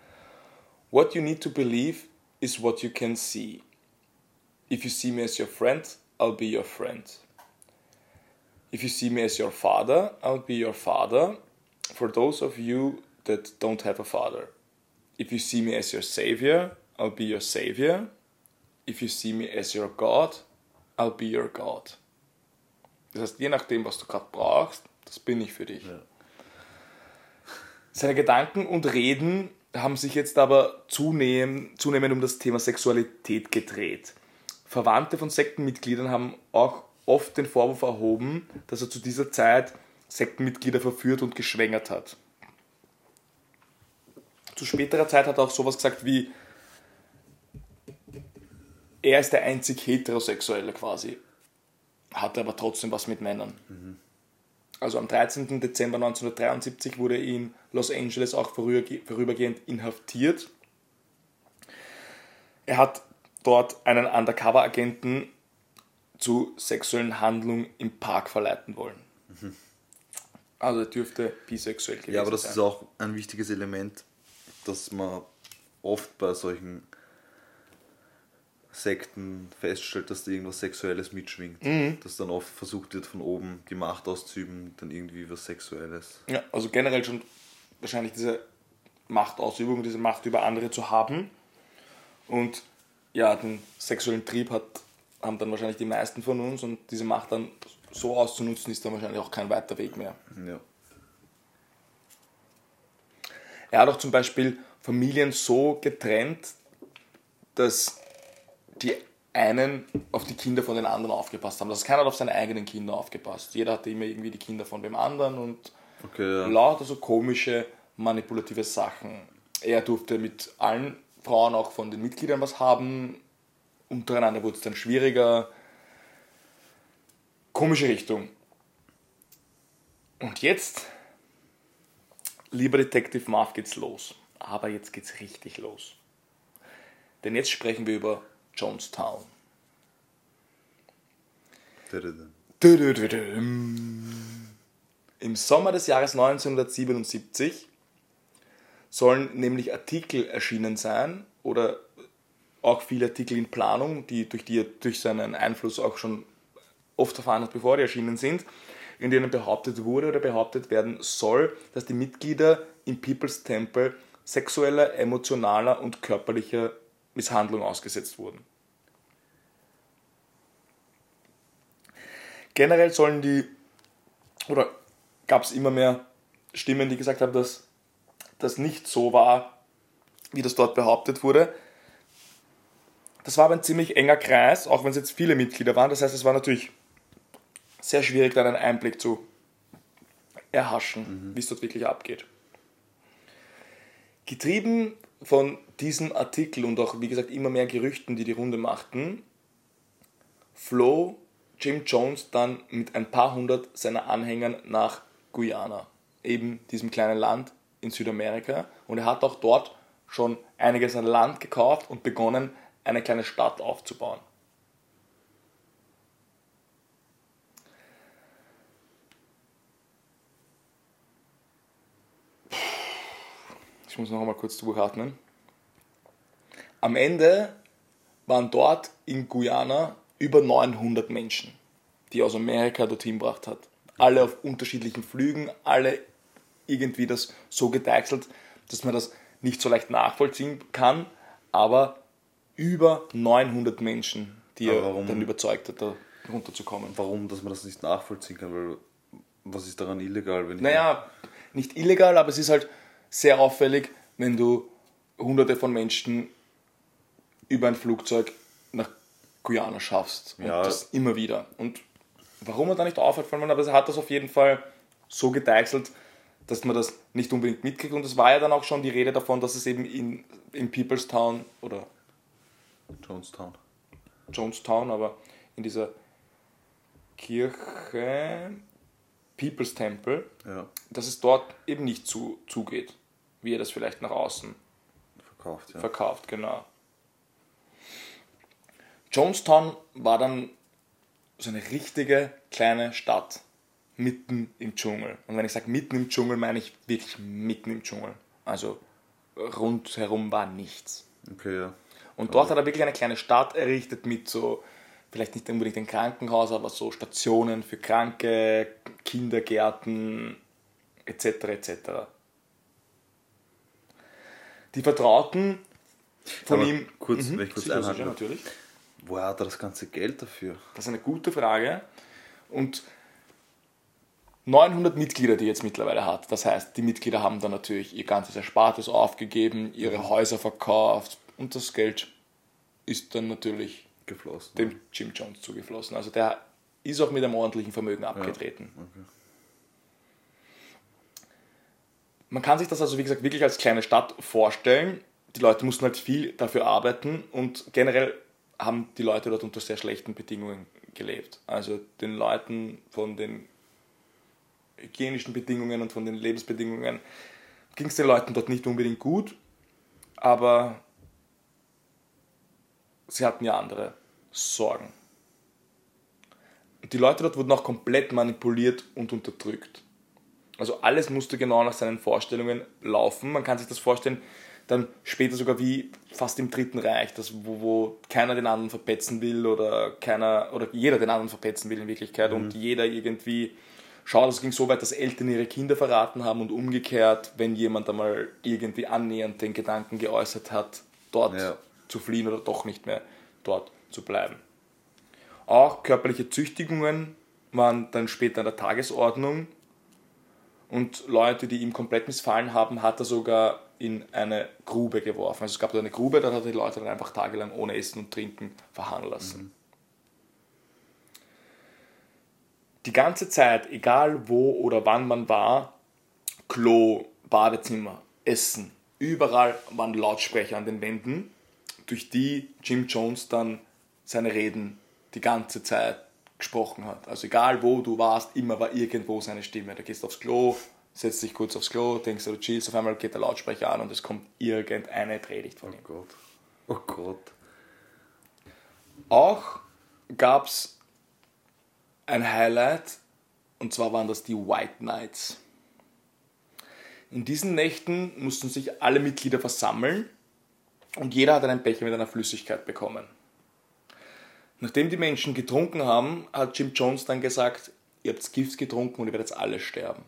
What you need to believe is what you can see. If you see me as your friend, I'll be your friend. If you see me as your father, I'll be your father. For those of you that don't have a father. If you see me as your savior, I'll be your savior. If you see me as your God, I'll be your God. Das heißt, je nachdem, was du gerade brauchst, das bin ich für dich. Ja. Seine Gedanken und Reden haben sich jetzt aber zunehmend, zunehmend um das Thema Sexualität gedreht. Verwandte von Sektenmitgliedern haben auch oft den Vorwurf erhoben, dass er zu dieser Zeit Sektenmitglieder verführt und geschwängert hat. Zu späterer Zeit hat er auch sowas gesagt wie, er ist der einzig Heterosexuelle quasi, hatte aber trotzdem was mit Männern. Also am 13. Dezember 1973 wurde er in Los Angeles auch vorüberge- vorübergehend inhaftiert. Er hat dort einen Undercover-Agenten zu sexuellen Handlungen im Park verleiten wollen. Also er dürfte bisexuell gewesen Ja, aber das sein. ist auch ein wichtiges Element, dass man oft bei solchen Sekten feststellt, dass da irgendwas Sexuelles mitschwingt. Mhm. Dass dann oft versucht wird, von oben die Macht auszuüben, dann irgendwie was Sexuelles. Ja, also generell schon wahrscheinlich diese Machtausübung, diese Macht über andere zu haben. Und ja, den sexuellen Trieb hat, haben dann wahrscheinlich die meisten von uns und diese Macht dann so auszunutzen, ist dann wahrscheinlich auch kein weiter Weg mehr. Ja. Er hat auch zum Beispiel Familien so getrennt, dass die einen auf die Kinder von den anderen aufgepasst haben. Das heißt, keiner hat auf seine eigenen Kinder aufgepasst. Jeder hatte immer irgendwie die Kinder von dem anderen und Okay, ja. lauter so komische, manipulative Sachen. Er durfte mit allen Frauen auch von den Mitgliedern was haben. Untereinander wurde es dann schwieriger. komische Richtung. Und jetzt, lieber Detective Marv, geht's los. Aber jetzt geht's richtig los. Denn jetzt sprechen wir über Jonestown. Im Sommer des Jahres 1977 sollen nämlich Artikel erschienen sein oder auch viele Artikel in Planung, die durch, die er durch seinen Einfluss auch schon oft erfahren hat, bevor die erschienen sind, in denen behauptet wurde oder behauptet werden soll, dass die Mitglieder im People's Temple sexueller, emotionaler und körperlicher Misshandlung ausgesetzt wurden. Generell sollen die, oder gab es immer mehr Stimmen, die gesagt haben, dass das nicht so war, wie das dort behauptet wurde. Das war aber ein ziemlich enger Kreis, auch wenn es jetzt viele Mitglieder waren. Das heißt, es war natürlich sehr schwierig, dann einen Einblick zu erhaschen, wie es dort wirklich abgeht. Getrieben von diesem Artikel und auch, wie gesagt, immer mehr Gerüchten, die die Runde machten, floh Jim Jones dann mit ein paar hundert seiner Anhängern nach Guyana, eben diesem kleinen Land in Südamerika. Und er hat auch dort schon einiges an Land gekauft und begonnen, eine kleine Stadt aufzubauen. Ich muss noch einmal kurz durchatmen. Am Ende waren dort in Guyana über 900 Menschen, die aus Amerika dorthin gebracht hat. Alle auf unterschiedlichen Flügen, alle irgendwie das so gedeichselt, dass man das nicht so leicht nachvollziehen kann, aber über 900 Menschen, die Aber er warum? dann überzeugt hat, da runterzukommen. Warum, dass man das nicht nachvollziehen kann? Weil was ist daran illegal, wenn ich. Naja, nicht illegal, aber es ist halt sehr auffällig, wenn du hunderte von Menschen über ein Flugzeug nach Guyana schaffst. Und Ja. das immer wieder. Und warum er da nicht aufhört, von aber er hat das auf jeden Fall so gedeichselt, dass man das nicht unbedingt mitkriegt. Und es war ja dann auch schon die Rede davon, dass es eben in, in Peoplestown oder Jonestown. Jonestown, aber in dieser Kirche People's Temple, Ja, dass es dort eben nicht zu, zugeht, wie er das vielleicht nach außen verkauft, ja. verkauft, genau. Jonestown war dann so eine richtige kleine Stadt mitten im Dschungel. Und wenn ich sage mitten im Dschungel, meine ich wirklich mitten im Dschungel. Also rundherum war nichts. Okay, ja. Und dort hat er wirklich eine kleine Stadt errichtet mit so, vielleicht nicht unbedingt ein Krankenhaus, aber so Stationen für Kranke, Kindergärten etc. etc. Die Vertrauten von Aber ihm. kurz, ich kurz sicher, natürlich. Woher hat er das ganze Geld dafür? Das ist eine gute Frage. Und 900 Mitglieder, die er jetzt mittlerweile hat. Das heißt, die Mitglieder haben dann natürlich ihr ganzes Erspartes aufgegeben, ihre Häuser verkauft und das Geld ist dann natürlich Geflossen. dem Jim Jones zugeflossen. Also der ist auch mit einem ordentlichen Vermögen abgetreten. Okay. Man kann sich das also, wie gesagt, wirklich als kleine Stadt vorstellen. Die Leute mussten halt viel dafür arbeiten und generell haben die Leute dort unter sehr schlechten Bedingungen gelebt. Also den Leuten von den hygienischen Bedingungen und von den Lebensbedingungen ging es den Leuten dort nicht unbedingt gut, aber sie hatten ja andere Sorgen. Und die Leute dort wurden auch komplett manipuliert und unterdrückt. Also alles musste genau nach seinen Vorstellungen laufen. Man kann sich das vorstellen, dann später sogar wie fast im Dritten Reich, das, wo, wo keiner den anderen verpetzen will oder keiner oder jeder den anderen verpetzen will in Wirklichkeit und jeder irgendwie schaut, es ging so weit, dass Eltern ihre Kinder verraten haben und umgekehrt, wenn jemand einmal irgendwie annähernd den Gedanken geäußert hat, dort Ja. Zu fliehen oder doch nicht mehr dort zu bleiben. Auch körperliche Züchtigungen waren dann später an der Tagesordnung und Leute, die ihm komplett missfallen haben, hat er sogar in eine Grube geworfen. Also es gab da eine Grube, da hat er die Leute dann einfach tagelang ohne Essen und Trinken verharren lassen. Die ganze Zeit, egal wo oder wann man war, Klo, Badezimmer, Essen, überall waren Lautsprecher an den Wänden, durch die Jim Jones dann seine Reden die ganze Zeit gesprochen hat. Also egal wo du warst, immer war irgendwo seine Stimme. Du gehst aufs Klo, setzt dich kurz aufs Klo, denkst du, chillst, auf einmal geht der Lautsprecher an und es kommt irgendeine Predigt von ihm. Oh Gott. Oh Gott. Auch gab es ein Highlight, und zwar waren das die White Nights. In diesen Nächten mussten sich alle Mitglieder versammeln und jeder hat einen Becher mit einer Flüssigkeit bekommen. Nachdem die Menschen getrunken haben, hat Jim Jones dann gesagt, ihr habt Gift getrunken und ihr werdet alle sterben.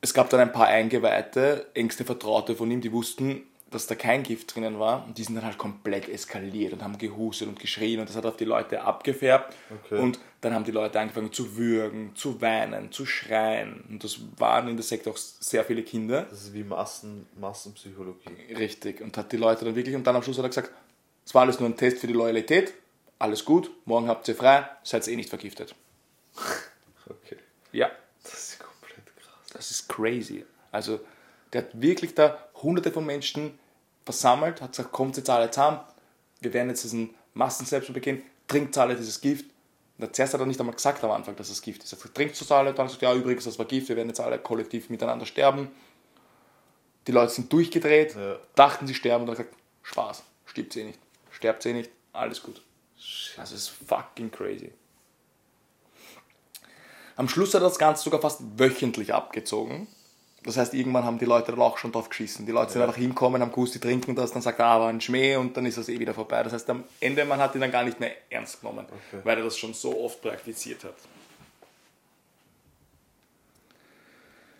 Es gab dann ein paar Eingeweihte, engste Vertraute von ihm, die wussten, dass da kein Gift drinnen war und die sind dann halt komplett eskaliert und haben gehustet und geschrien und das hat auf die Leute abgefärbt Okay. und dann haben die Leute angefangen zu würgen, zu weinen, zu schreien und das waren in der Sekte auch sehr viele Kinder. Das ist wie Massen, Massenpsychologie. Richtig. Und hat die Leute dann wirklich, und dann am Schluss hat er gesagt, es war alles nur ein Test für die Loyalität, alles gut, morgen habt ihr frei, seid eh nicht vergiftet. Okay. Ja. Das ist komplett krass. Das ist crazy. Also, der hat wirklich da hunderte von Menschen versammelt, hat gesagt, kommt jetzt alle zusammen, wir werden jetzt diesen Massenselbstmord begehen, trinkt alle dieses Gift. Und zuerst hat er nicht einmal gesagt am Anfang, dass es Gift ist. Er gesagt, trinkt es alle, dann hat er gesagt, ja, übrigens, das war Gift, wir werden jetzt alle kollektiv miteinander sterben. Die Leute sind durchgedreht, Ja. dachten, sie sterben und dann gesagt, Spaß, stirbt eh nicht, sterbt eh nicht, alles gut. Das ist fucking crazy. Am Schluss hat er das Ganze sogar fast wöchentlich abgezogen. Das heißt, irgendwann haben die Leute dann auch schon drauf geschissen. Die Leute sind einfach hinkommen, haben gewusst, die trinken das, dann sagt er, ah, war ein Schmäh und dann ist das eh wieder vorbei. Das heißt, am Ende, man hat ihn dann gar nicht mehr ernst genommen, weil er das schon so oft praktiziert hat.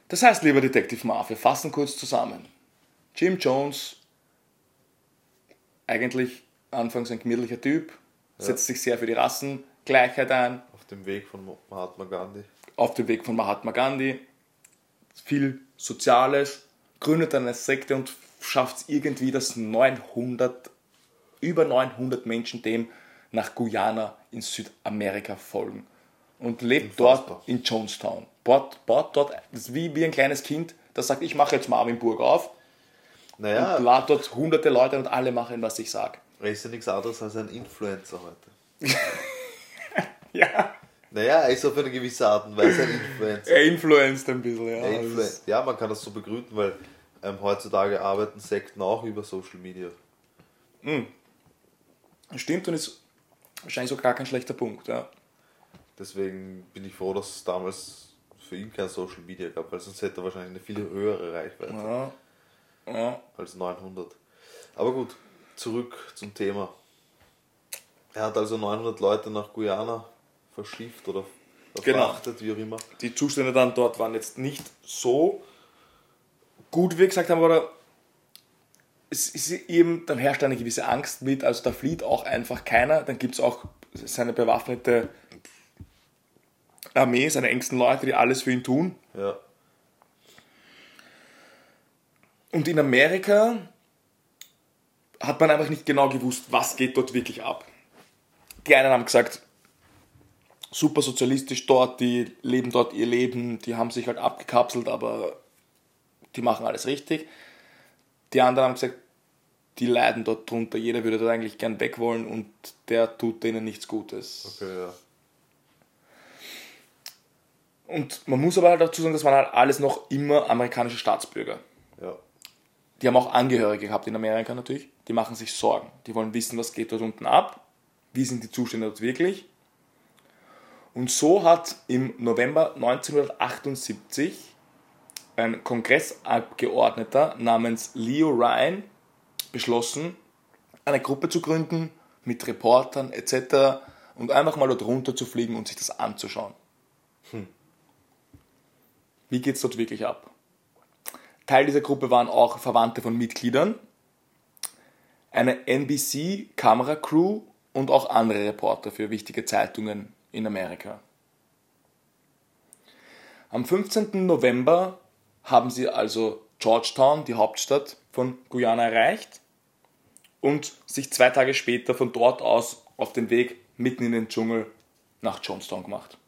Das heißt, lieber Detective Marv, wir fassen kurz zusammen. Jim Jones, eigentlich anfangs ein gemütlicher Typ, setzt sich sehr für die Rassengleichheit ein, Auf dem Weg von Mahatma Gandhi. auf dem Weg von Mahatma Gandhi, viel Soziales, gründet eine Sekte und schafft es irgendwie, dass 900, über 900 Menschen dem nach Guyana in Südamerika folgen und lebt dort in Jonestown. Baut, baut dort, das ist wie, wie ein kleines Kind, das sagt, ich mache jetzt Marvinburg auf Naja, und lade dort hunderte Leute und alle machen, was ich sage. er ist ja nichts anderes als ein Influencer heute. Ja, Naja, er ist auf eine gewisse Art und Weise ein Influencer. er influenzt ein bisschen, ja. Influen- ja, man kann das so begründen, weil ähm, heutzutage arbeiten Sekten auch über Social Media. Stimmt und ist wahrscheinlich sogar gar kein schlechter Punkt, ja. Deswegen bin ich froh, dass es damals für ihn kein Social Media gab, weil sonst hätte er wahrscheinlich eine viel höhere Reichweite ja. ja. als 900. Aber gut, zurück zum Thema. Er hat also 900 Leute nach Guyana verschifft oder Genau. verfrachtet, wie auch immer. die Zustände dann dort waren jetzt nicht so gut, wie wir gesagt haben, aber es ist eben, dann herrscht eine gewisse Angst mit, also da flieht auch einfach keiner, dann gibt es auch seine bewaffnete Armee, seine engsten Leute, die alles für ihn tun. Ja, Und in Amerika hat man einfach nicht genau gewusst, was geht dort wirklich ab. Die einen haben gesagt, super sozialistisch dort, die leben dort ihr Leben, die haben sich halt abgekapselt, aber die machen alles richtig. Die anderen haben gesagt, die leiden dort drunter, jeder würde dort eigentlich gern weg wollen und der tut denen nichts Gutes. okay, ja. Und man muss aber halt dazu sagen, das waren halt alles noch immer amerikanische Staatsbürger. Ja, Die haben auch Angehörige gehabt in Amerika natürlich. Die machen sich Sorgen. Die wollen wissen, was geht dort unten ab. Wie sind die Zustände dort wirklich? Und so hat im November 1978 ein Kongressabgeordneter namens Leo Ryan beschlossen, eine Gruppe zu gründen mit Reportern etc. und einfach mal dort runter zu fliegen und sich das anzuschauen. Wie geht es dort wirklich ab? Teil dieser Gruppe waren auch Verwandte von Mitgliedern, eine NBC-Kameracrew und auch andere Reporter für wichtige Zeitungen in Amerika. Am 15. November haben sie also Georgetown, die Hauptstadt von Guyana, erreicht und sich zwei Tage später von dort aus auf den Weg mitten in den Dschungel nach Jonestown gemacht.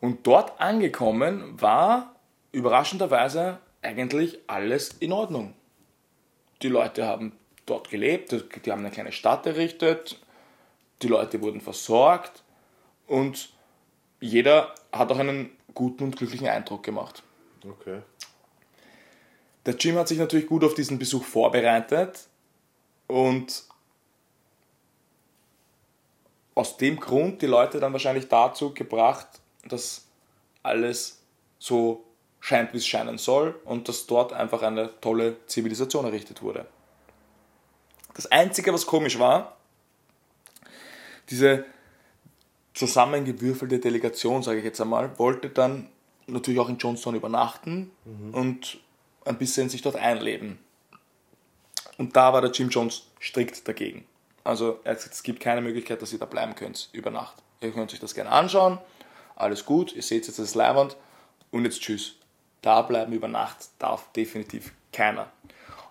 Und dort angekommen war überraschenderweise eigentlich alles in Ordnung. Die Leute haben dort gelebt, die haben eine kleine Stadt errichtet, die Leute wurden versorgt und jeder hat auch einen guten und glücklichen Eindruck gemacht. Okay. Der Jim hat sich natürlich gut auf diesen Besuch vorbereitet und aus dem Grund die Leute dann wahrscheinlich dazu gebracht, dass alles so scheint, wie es scheinen soll und dass dort einfach eine tolle Zivilisation errichtet wurde. Das Einzige, was komisch war, diese zusammengewürfelte Delegation, sage ich jetzt einmal, wollte dann natürlich auch in Johnstown übernachten und ein bisschen sich dort einleben. Und da war der Jim Jones strikt dagegen. Also er es gibt keine Möglichkeit, dass ihr da bleiben könnt über Nacht. Ihr könnt euch das gerne anschauen, alles gut, ihr seht jetzt das Leihwand und jetzt tschüss. Da bleiben über Nacht darf definitiv keiner.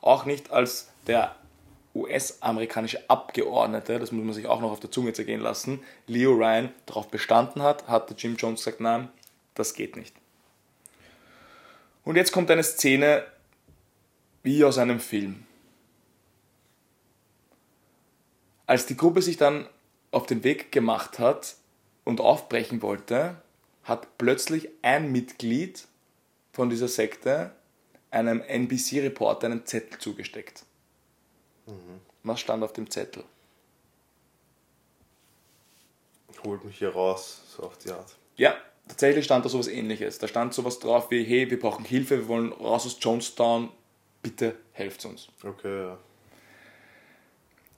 Auch nicht als der US-amerikanische Abgeordnete, das muss man sich auch noch auf der Zunge zergehen lassen, Leo Ryan darauf bestanden hat, hat der Jim Jones gesagt, nein, das geht nicht. Und jetzt kommt eine Szene wie aus einem Film. Als die Gruppe sich dann auf den Weg gemacht hat und aufbrechen wollte, hat plötzlich ein Mitglied von dieser Sekte einem NBC-Reporter einen Zettel zugesteckt. Was stand auf dem Zettel? Holt mich hier raus, so auf die Art. Ja, tatsächlich stand da sowas ähnliches. Da stand sowas drauf wie, hey, wir brauchen Hilfe, wir wollen raus aus Jonestown, bitte helft uns. Okay, ja.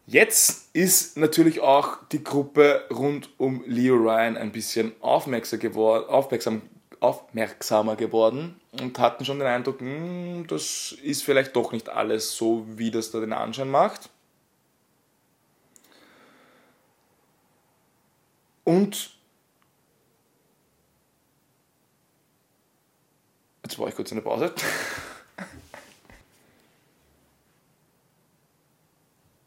Jetzt ist natürlich auch die Gruppe rund um Leo Ryan ein bisschen aufmerksam geworden, aufmerksam, aufmerksamer geworden und hatten schon den Eindruck, hm, das ist vielleicht doch nicht alles so, wie das da den Anschein macht. Und jetzt war ich kurz in der Pause.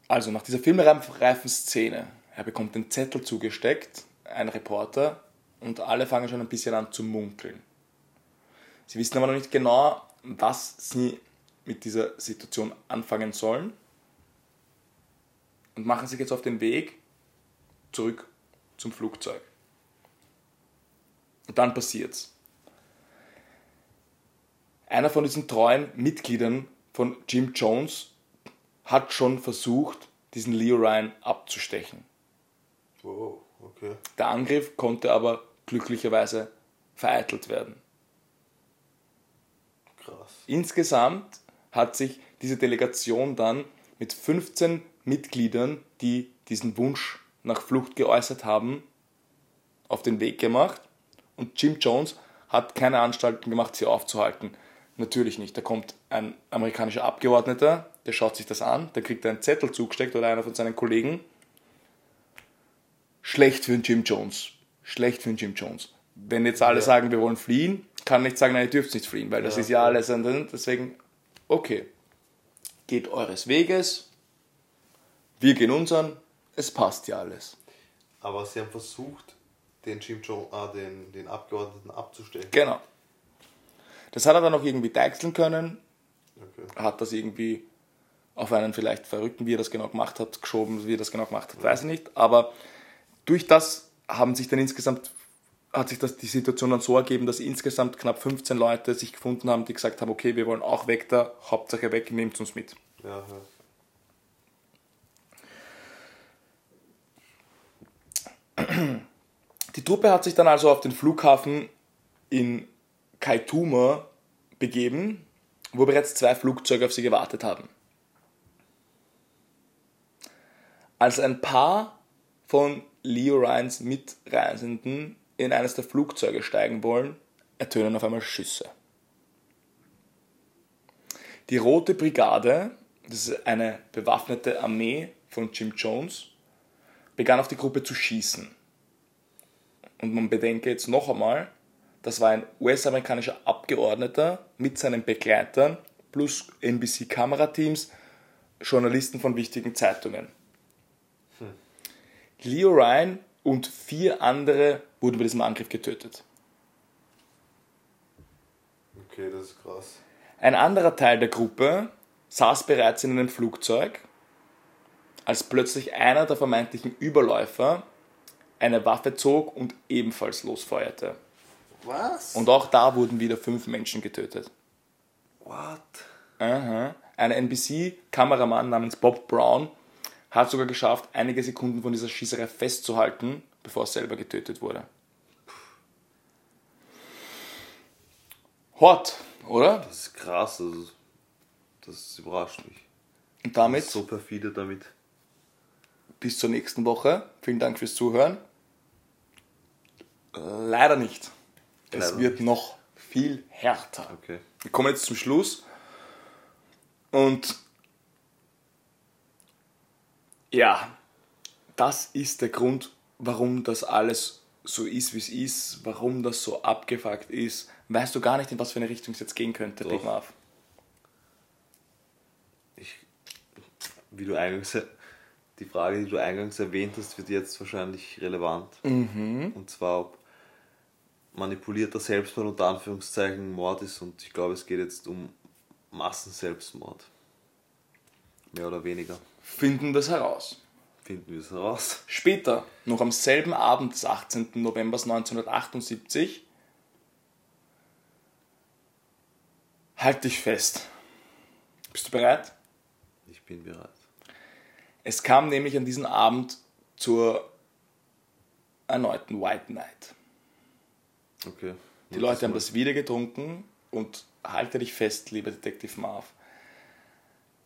Also nach dieser filmreifen Szene, er bekommt den Zettel zugesteckt, ein Reporter, und alle fangen schon ein bisschen an zu munkeln. Sie wissen aber noch nicht genau, was sie mit dieser Situation anfangen sollen und machen sich jetzt auf den Weg zurück zum Flugzeug. Und dann passiert's. Einer von diesen treuen Mitgliedern von Jim Jones hat schon versucht, diesen Leo Ryan abzustechen. Wow, okay. Der Angriff konnte aber glücklicherweise vereitelt werden. Krass. Insgesamt hat sich diese Delegation dann mit 15 Mitgliedern, die diesen Wunsch nach Flucht geäußert haben, auf den Weg gemacht. Und Jim Jones hat keine Anstalten gemacht, sie aufzuhalten. Natürlich nicht. Da kommt ein amerikanischer Abgeordneter, der schaut sich das an, der kriegt einen Zettel zugesteckt oder einer von seinen Kollegen. Schlecht für den Jim Jones. Schlecht für den Jim Jones. Wenn jetzt alle Ja. sagen, wir wollen fliehen, kann nicht sagen, nein, ihr dürft nicht fliehen, weil das Ja, ist ja ja. alles. Deswegen, okay, geht eures Weges, wir gehen unseren, es passt ja alles. Aber sie haben versucht, den Jim Jones, ah, den, den Abgeordneten abzustellen. Genau. Das hat er dann auch irgendwie deichseln können, Okay. hat das irgendwie auf einen vielleicht Verrückten, wie er das genau gemacht hat, geschoben, wie er das genau gemacht hat, weiß ich nicht. Aber durch das haben sich dann insgesamt, hat sich das, die Situation dann so ergeben, dass insgesamt knapp 15 Leute sich gefunden haben, die gesagt haben, okay, wir wollen auch weg da, Hauptsache weg, nehmt uns mit. Ja. Die Truppe hat sich dann also auf den Flughafen in Kaituma begeben, wo bereits zwei Flugzeuge auf sie gewartet haben. Als ein paar von Leo Ryans Mitreisenden in eines der Flugzeuge steigen wollen, ertönen auf einmal Schüsse. Die Rote Brigade, das ist eine bewaffnete Armee von Jim Jones, begann auf die Gruppe zu schießen. Und man bedenke jetzt noch einmal, das war ein US-amerikanischer Abgeordneter mit seinen Begleitern plus NBC-Kamerateams, Journalisten von wichtigen Zeitungen. Leo Ryan und vier andere wurden bei diesem Angriff getötet. Okay, das ist krass. Ein anderer Teil der Gruppe saß bereits in einem Flugzeug, als plötzlich einer der vermeintlichen Überläufer eine Waffe zog und ebenfalls losfeuerte. Was? Und auch da wurden wieder fünf Menschen getötet. What? Aha. Ein NBC-Kameramann namens Bob Brown hat sogar geschafft, einige Sekunden von dieser Schießerei festzuhalten, bevor er selber getötet wurde. Hot, oder? Das ist krass, also, das überrascht mich. Und damit So perfide damit. bis zur nächsten Woche. Vielen Dank fürs Zuhören. Leider nicht. Es Leider wird nicht. noch viel härter. Okay. Wir kommen jetzt zum Schluss. Und ja, das ist der Grund, warum das alles so ist, wie es ist, warum das so abgefuckt ist. Weißt du gar nicht, in was für eine Richtung es jetzt gehen könnte, Doch. Big Marv? Ich, wie du eingangs, die Frage, die du eingangs erwähnt hast, wird jetzt wahrscheinlich relevant. Und zwar, ob manipulierter Selbstmord unter Anführungszeichen Mord ist und ich glaube, es geht jetzt um Massenselbstmord. Mehr oder weniger. Finden das heraus. Finden wir es heraus. Später, noch am selben Abend des 18. November 1978, halt dich fest. Bist du bereit? Ich bin bereit. Es kam nämlich an diesem Abend zur erneuten White Night. Okay. Die Leute haben das wieder getrunken und halte dich fest, lieber Detective Marv.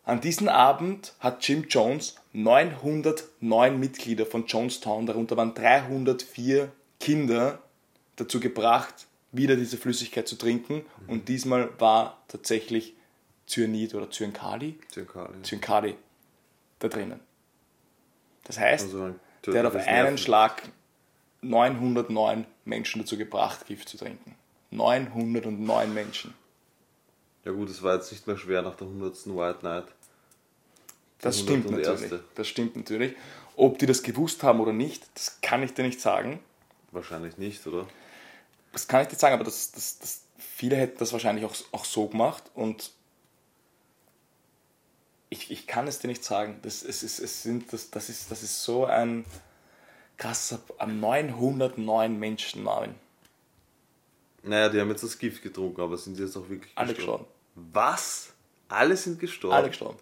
An diesem Abend hat Jim Jones 909 Mitglieder von Jonestown, darunter waren 304 Kinder, dazu gebracht, wieder diese Flüssigkeit zu trinken. Und diesmal war tatsächlich Cyanid oder Cyankali, Zyankali. Cyankali da drinnen. Das heißt, Also der hat auf einen Nerven- Schlag 909 Menschen dazu gebracht, Gift zu trinken. 909 Menschen. Ja gut, es war jetzt nicht mehr schwer nach der 100. White Night. Das stimmt 101. natürlich. Das stimmt natürlich. Ob die das gewusst haben oder nicht, das kann ich dir nicht sagen. Wahrscheinlich nicht, oder? Das kann ich dir sagen, aber das, das, das, viele hätten das wahrscheinlich auch, auch so gemacht und ich, ich kann es dir nicht sagen. Das, es ist, es sind, das, das, ist, das ist so ein krasser, an 909 Menschen Namen. Naja, die haben jetzt das Gift getrunken, aber sind sie jetzt auch wirklich Alle gestorben? gestorben. Was? Alle sind gestorben? Alle gestorben.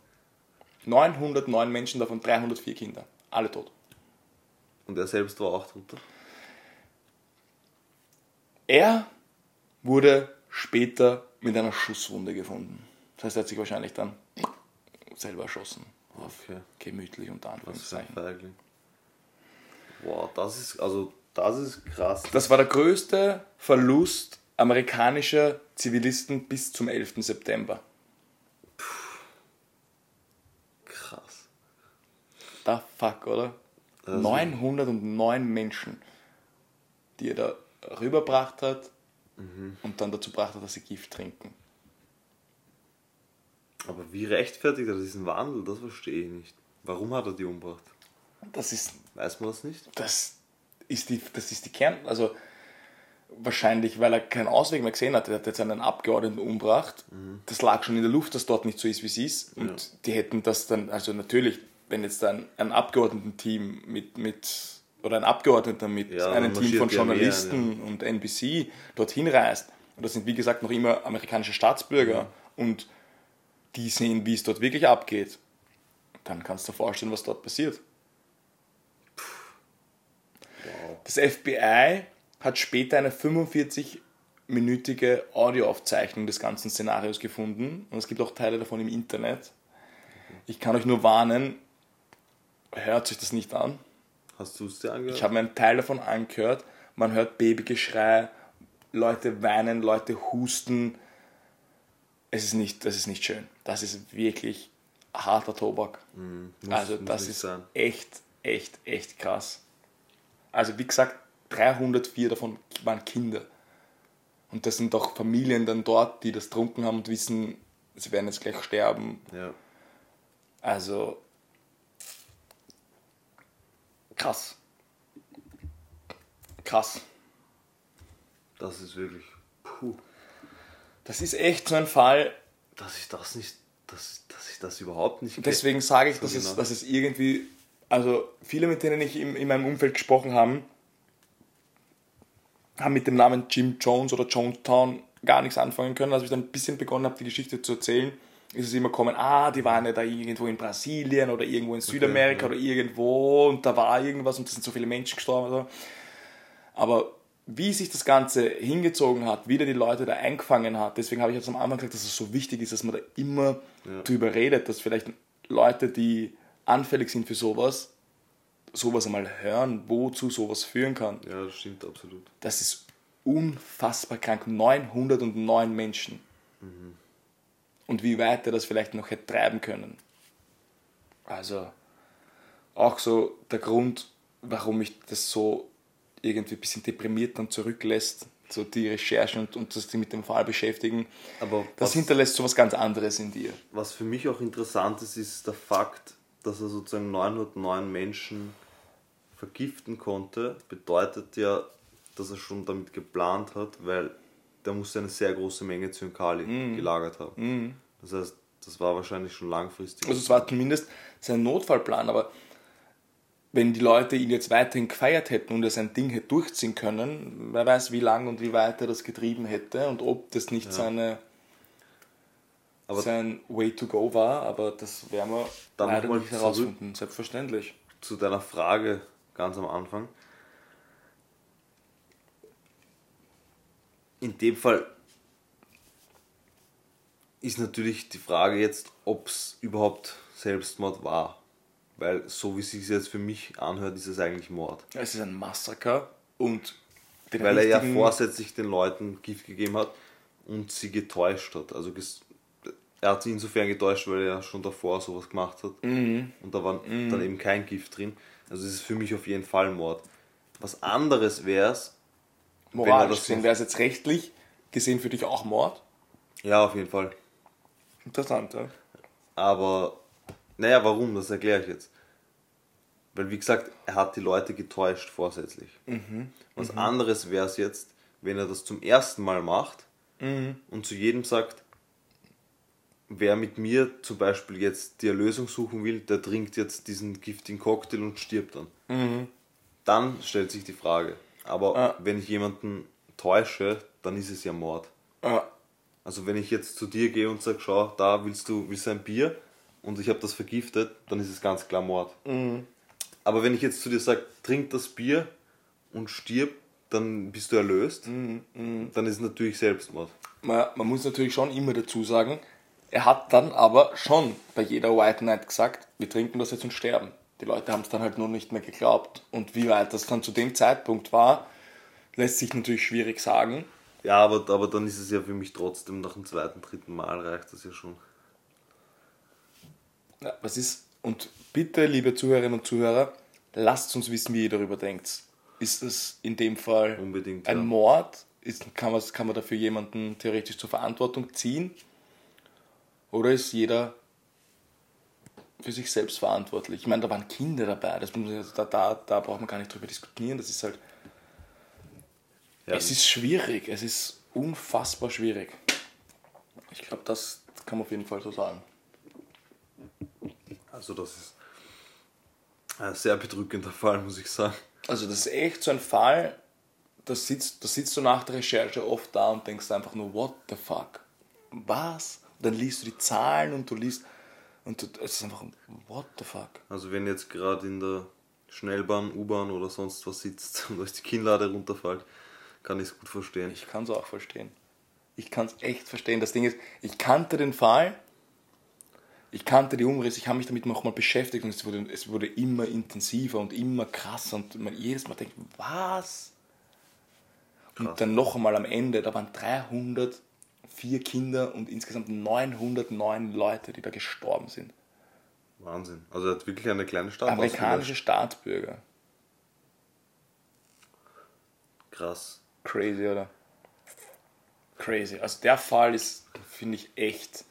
909 Menschen, davon 304 Kinder. Alle tot. Und er selbst war auch drunter? Er wurde später mit einer Schusswunde gefunden. Das heißt, er hat sich wahrscheinlich dann selber erschossen. Okay. gemütlich unter Was für ein Anführungszeichen. Feigling. Boah, das ist, also, das ist krass. Das war der größte Verlust amerikanischer Zivilisten bis zum 11. September. Krass. Da fuck, oder? Also- 909 Menschen, die er da rüberbracht hat und dann dazu brachte, dass sie Gift trinken. Aber wie rechtfertigt er diesen Wandel? Das verstehe ich nicht. Warum hat er die umgebracht? Das ist Weiß man das nicht? das ist die, das ist die Kern, also wahrscheinlich, weil er keinen Ausweg mehr gesehen hat. Er hat jetzt einen Abgeordneten umgebracht. Das lag schon in der Luft, dass dort nicht so ist, wie es ist. Und Ja. die hätten das dann, also natürlich, wenn jetzt ein, ein Abgeordnetenteam mit, mit oder ein Abgeordneter mit Ja, einem dann Team von marschiert die Armee ein, Journalisten und NBC dorthin reist, und das sind wie gesagt noch immer amerikanische Staatsbürger und die sehen, wie es dort wirklich abgeht, dann kannst du dir vorstellen, was dort passiert. Das FBI hat später eine 45-minütige Audioaufzeichnung des ganzen Szenarios gefunden und es gibt auch Teile davon im Internet. Ich kann euch nur warnen, hört sich das nicht an. Hast du es dir angehört? Ich habe mir einen Teil davon angehört. Man hört Babygeschrei, Leute weinen, Leute husten. Es ist nicht, das ist nicht schön. Das ist wirklich harter Tobak. Muss- also das ist sein. echt, echt, echt krass. Also wie gesagt, 304 davon waren Kinder. Und das sind auch Familien dann dort, die das trunken haben und wissen, sie werden jetzt gleich sterben. Ja. Also krass. Krass. Das ist wirklich. Puh. Das ist echt so ein Fall, Dass ich das nicht dass, dass ich das überhaupt nicht Deswegen sage ich, So dass, es, genau. dass es irgendwie, also viele, mit denen ich in, in meinem Umfeld gesprochen habe, haben mit dem Namen Jim Jones oder Jonestown gar nichts anfangen können. Als ich dann ein bisschen begonnen habe, die Geschichte zu erzählen, ist es immer kommen, ah, die waren ja da irgendwo in Brasilien oder irgendwo in Südamerika ja. oder irgendwo und da war irgendwas und da sind so viele Menschen gestorben. Oder. Aber wie sich das Ganze hingezogen hat, wie der die Leute da eingefangen hat, deswegen habe ich jetzt am Anfang gesagt, dass es so wichtig ist, dass man da immer drüber redet, dass vielleicht Leute, die anfällig sind für sowas, sowas einmal hören, wozu sowas führen kann. Ja, das stimmt absolut. Das ist unfassbar krank. 909 Menschen. Und wie weit er das vielleicht noch hätte treiben können. Also auch so der Grund, warum mich das so irgendwie ein bisschen deprimiert dann zurücklässt, so die Recherchen und, und das die mit dem Fall beschäftigen, Aber das was- hinterlässt so was ganz anderes in dir. Was für mich auch interessant ist, ist der Fakt, dass er sozusagen 909 Menschen vergiften konnte, bedeutet ja, dass er schon damit geplant hat, weil der musste eine sehr große Menge Zyankali Mhm. gelagert haben. Das heißt, das war wahrscheinlich schon langfristig. Also es war zumindest sein Notfallplan, aber wenn die Leute ihn jetzt weiterhin gefeiert hätten und er sein Ding hätte durchziehen können, wer weiß, wie lang und wie weit er das getrieben hätte und ob das nicht seine, Aber- sein Way to go war, aber das werden wir Dann leider nochmal nicht herausfinden, selbstverständlich. zu deiner Frage ganz am Anfang. In dem Fall ist natürlich die Frage jetzt, ob es überhaupt Selbstmord war. Weil so wie es sich jetzt für mich anhört, ist es eigentlich Mord. Es ist ein Massaker und Weil er ja vorsätzlich den Leuten Gift gegeben hat und sie getäuscht hat. Also er hat sie insofern getäuscht, weil er ja schon davor sowas gemacht hat. Mhm. Und da war dann eben kein Gift drin. Also es ist für mich auf jeden Fall Mord. Was anderes wäre es, moralisch gesehen, wäre es jetzt rechtlich gesehen für dich auch Mord? ja auf jeden Fall. Interessant, ja. Aber, naja, warum? Das erkläre ich jetzt. Weil, wie gesagt, er hat die Leute getäuscht vorsätzlich. Was anderes wäre es jetzt, wenn er das zum ersten Mal macht und zu jedem sagt, wer mit mir zum Beispiel jetzt die Erlösung suchen will, der trinkt jetzt diesen giftigen Cocktail und stirbt dann. Dann stellt sich die Frage. Aber Ah. wenn ich jemanden täusche, dann ist es ja Mord. Ja. Also wenn ich jetzt zu dir gehe und sage, schau, da willst du willst du ein Bier und ich habe das vergiftet, dann ist es ganz klar Mord. Aber wenn ich jetzt zu dir sage, trink das Bier und stirb, dann bist du erlöst, dann ist es natürlich Selbstmord. man, man muss natürlich schon immer dazu sagen, er hat dann aber schon bei jeder White Night gesagt, wir trinken das jetzt und sterben. Die Leute haben es dann halt nur nicht mehr geglaubt. Und wie weit das dann zu dem Zeitpunkt war, lässt sich natürlich schwierig sagen. Ja, aber, aber dann ist es ja für mich trotzdem nach dem zweiten, dritten Mal reicht das ja schon. Ja, was ist, und bitte, liebe Zuhörerinnen und Zuhörer, lasst uns wissen, wie ihr darüber denkt. Ist es in dem Fall Unbedingt, ein ja. Mord? Ist, kann, man, kann man dafür jemanden theoretisch zur Verantwortung ziehen? Oder ist jeder für sich selbst verantwortlich? Ich meine, da waren Kinder dabei, das muss man, da, da, da braucht man gar nicht drüber diskutieren. Das ist halt. Ja, es ist schwierig, es ist unfassbar schwierig. Ich glaube, das kann man auf jeden Fall so sagen. also das ist ein sehr bedrückender Fall, muss ich sagen. Also das ist echt so ein Fall, da sitzt, da sitzt du nach der Recherche oft da und denkst einfach nur, what the fuck? Was? Dann liest du die Zahlen und du liest und du, es ist einfach, what the fuck? Also wenn jetzt gerade in der Schnellbahn, U-Bahn oder sonst was sitzt und euch die Kinnlade runterfällt, kann ich es gut verstehen. Ich kann es auch verstehen. Ich kann es echt verstehen. Das Ding ist, ich kannte den Fall, ich kannte die Umrisse, ich habe mich damit noch mal beschäftigt und es wurde, es wurde immer intensiver und immer krasser und man jedes Mal denkt, was? Krass. Und dann noch einmal am Ende, da waren 304 Kinder und insgesamt 909 Leute, die da gestorben sind. Wahnsinn. Also er hat wirklich eine kleine Stadt Amerikanische. Staatsbürger. Krass. Crazy, oder? Crazy. Also der Fall ist, finde ich, echt.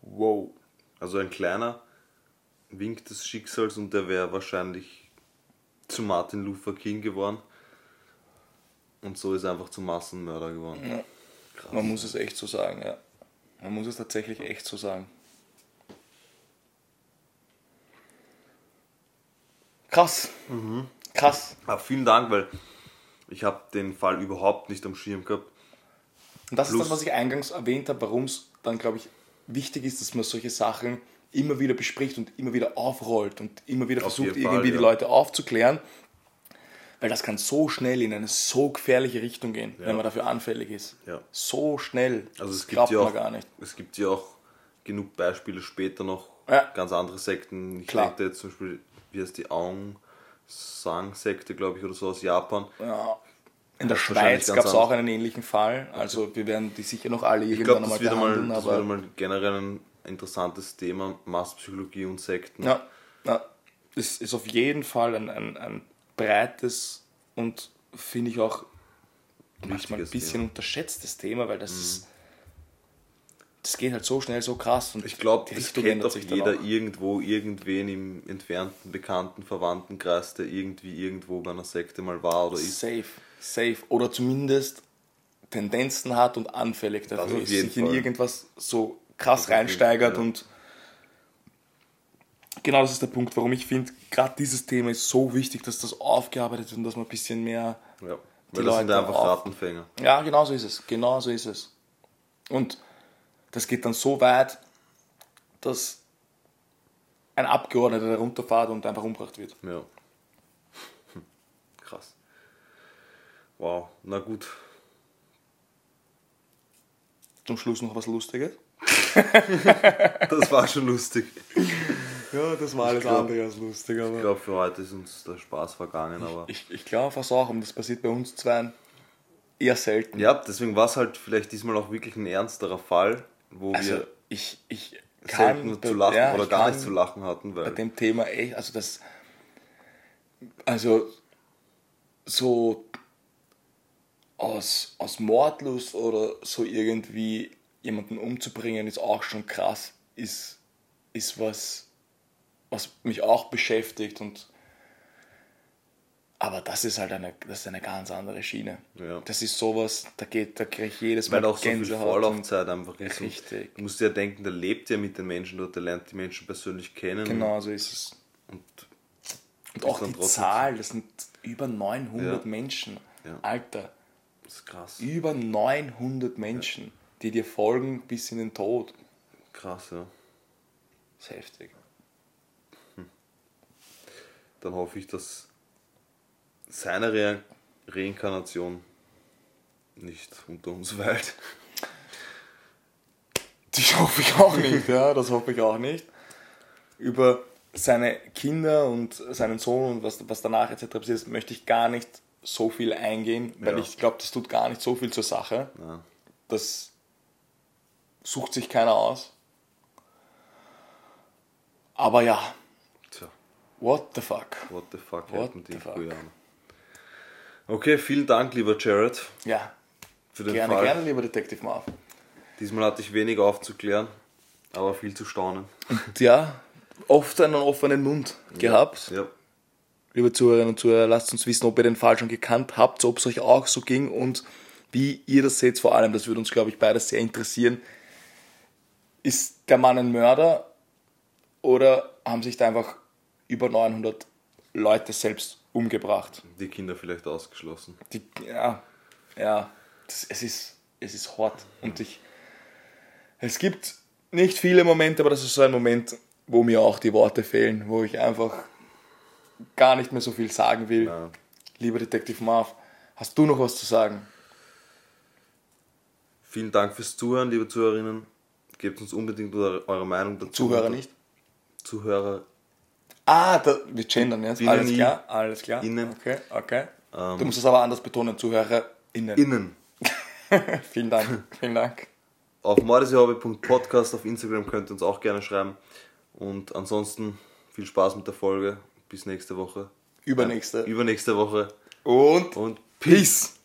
Wow. Also ein kleiner Wink des Schicksals und der wäre wahrscheinlich zu Martin Luther King geworden. Und so ist er einfach zum Massenmörder geworden. Ja. Krass. Man muss es echt so sagen, ja. Man muss es tatsächlich echt so sagen. Krass. Krass. Aber vielen Dank, weil ich habe den Fall überhaupt nicht am Schirm gehabt. Und das ist Plus- das, was ich eingangs erwähnt habe, warum es dann, glaube ich, wichtig ist, dass man solche Sachen immer wieder bespricht und immer wieder aufrollt und immer wieder versucht, Fall, irgendwie die ja. Leute aufzuklären. Weil das kann so schnell in eine so gefährliche Richtung gehen, wenn man dafür anfällig ist. Ja. So schnell. Also es das gibt ja man auch, gar nicht. es gibt ja auch genug Beispiele später noch, Ja. ganz andere Sekten. Ich Klar. denke jetzt zum Beispiel, wie heißt die Aung San Sekte, glaube ich, oder so aus Japan. Ja. In der Das Schweiz gab es auch einen ähnlichen Fall. Also wir werden die sicher noch alle Ich irgendwann das, einmal wird einmal- behandeln. das wird aber einmal generell ein interessantes Thema, Masspsychologie und Sekten. Ja, ja. Es ist auf jeden Fall ein, ein, ein breites und finde ich auch manchmal ein bisschen Thema. Mhm. unterschätztes Thema, weil das ist, das geht halt so schnell, so krass. Und Ich glaube, das kennt dann jeder auch. irgendwo, irgendwen im entfernten, bekannten Verwandtenkreis, der irgendwie irgendwo bei einer Sekte mal war oder ist. Safe, safe. Oder zumindest Tendenzen hat und anfällig dafür ist, sich in Fall. irgendwas so krass reinsteigert ja. und genau das ist der Punkt, warum ich finde, gerade dieses Thema ist so wichtig, dass das aufgearbeitet wird und dass man ein bisschen mehr Ja. Die Weil das sind einfach auf- Rattenfänger. Ja, genau so ist es. Genau so ist es. Und das geht dann so weit, dass ein Abgeordneter da runterfährt und einfach umgebracht wird. Ja. Hm. Krass. Wow, na gut. Zum Schluss noch was Lustiges. Das war schon lustig. Ja, das war alles glaub- andere als lustig, Ich aber. glaube, für heute ist uns der Spaß vergangen, aber. Ich, ich glaube fast auch, und das passiert bei uns zwei eher selten. Ja, deswegen war es halt vielleicht diesmal auch wirklich ein ernsterer Fall, wo Also wir ich, ich selten bei- zu lachen ja, oder ich gar nicht zu lachen hatten, bei dem Thema echt, also das, also so aus, aus Mordlust oder so irgendwie jemanden umzubringen, ist auch schon krass, ist, ist was, was mich auch beschäftigt und aber das ist halt eine, das ist eine ganz andere Schiene. Ja. Das ist sowas, da geht, da kriege ich jedes Mal weil auch so viel Gänsehaut. Vorlaufzeit einfach ist. Richtig. Du musst ja denken, der lebt ja mit den Menschen dort, der lernt die Menschen persönlich kennen. Genau so ist es. Und Und auch die Zahl, das sind über 900 Ja. Menschen. Ja. Alter, das ist krass. über 900 Menschen, die dir folgen bis in den Tod. Krass, ja. Das ist heftig. Dann hoffe ich, dass seine Re Reinkarnation nicht unter uns weilt. Das hoffe ich auch nicht, ja, das hoffe ich auch nicht. Über seine Kinder und seinen Sohn und was, was danach etc. passiert möchte ich gar nicht so viel eingehen, weil Ja. ich glaube, das tut gar nicht so viel zur Sache. Ja. Das sucht sich keiner aus. Aber ja, what the fuck. what the fuck What the in fuck? Guyana? Okay, vielen Dank, lieber Jared, Ja, für den gerne, Fall. gerne, lieber Detective Marv. Diesmal hatte ich wenig aufzuklären, aber viel zu staunen. Ja, oft einen offenen Mund gehabt. Ja, Liebe Zuhörerinnen und Zuhörer, lasst uns wissen, ob ihr den Fall schon gekannt habt, ob es euch auch so ging und wie ihr das seht. Vor allem, das würde uns, glaube ich, beides sehr interessieren. Ist der Mann ein Mörder oder haben sich da einfach über 900 Leute selbst umgebracht? die Kinder vielleicht ausgeschlossen. Die, ja, ja, das, es, ist, es ist hart. Und ich, es gibt nicht viele Momente, aber das ist so ein Moment, wo mir auch die Worte fehlen, wo ich einfach gar nicht mehr so viel sagen will. Ja. Lieber Detective Marv, hast du noch was zu sagen? Vielen Dank fürs Zuhören, liebe Zuhörerinnen. Gebt uns unbedingt eure eure Meinung dazu. Zuhörer nicht? Zuhörer. Ah, da, wir gendern jetzt. Binnen Alles klar, alles klar. Innen. Okay, okay. Ähm, du musst es aber anders betonen, ZuhörerInnen. Innen. vielen Dank, vielen Dank. Auf mordesehobby.podcast auf Instagram könnt ihr uns auch gerne schreiben. Und ansonsten viel Spaß mit der Folge. Bis nächste Woche. Übernächste. Übernächste Woche. Und Und Peace.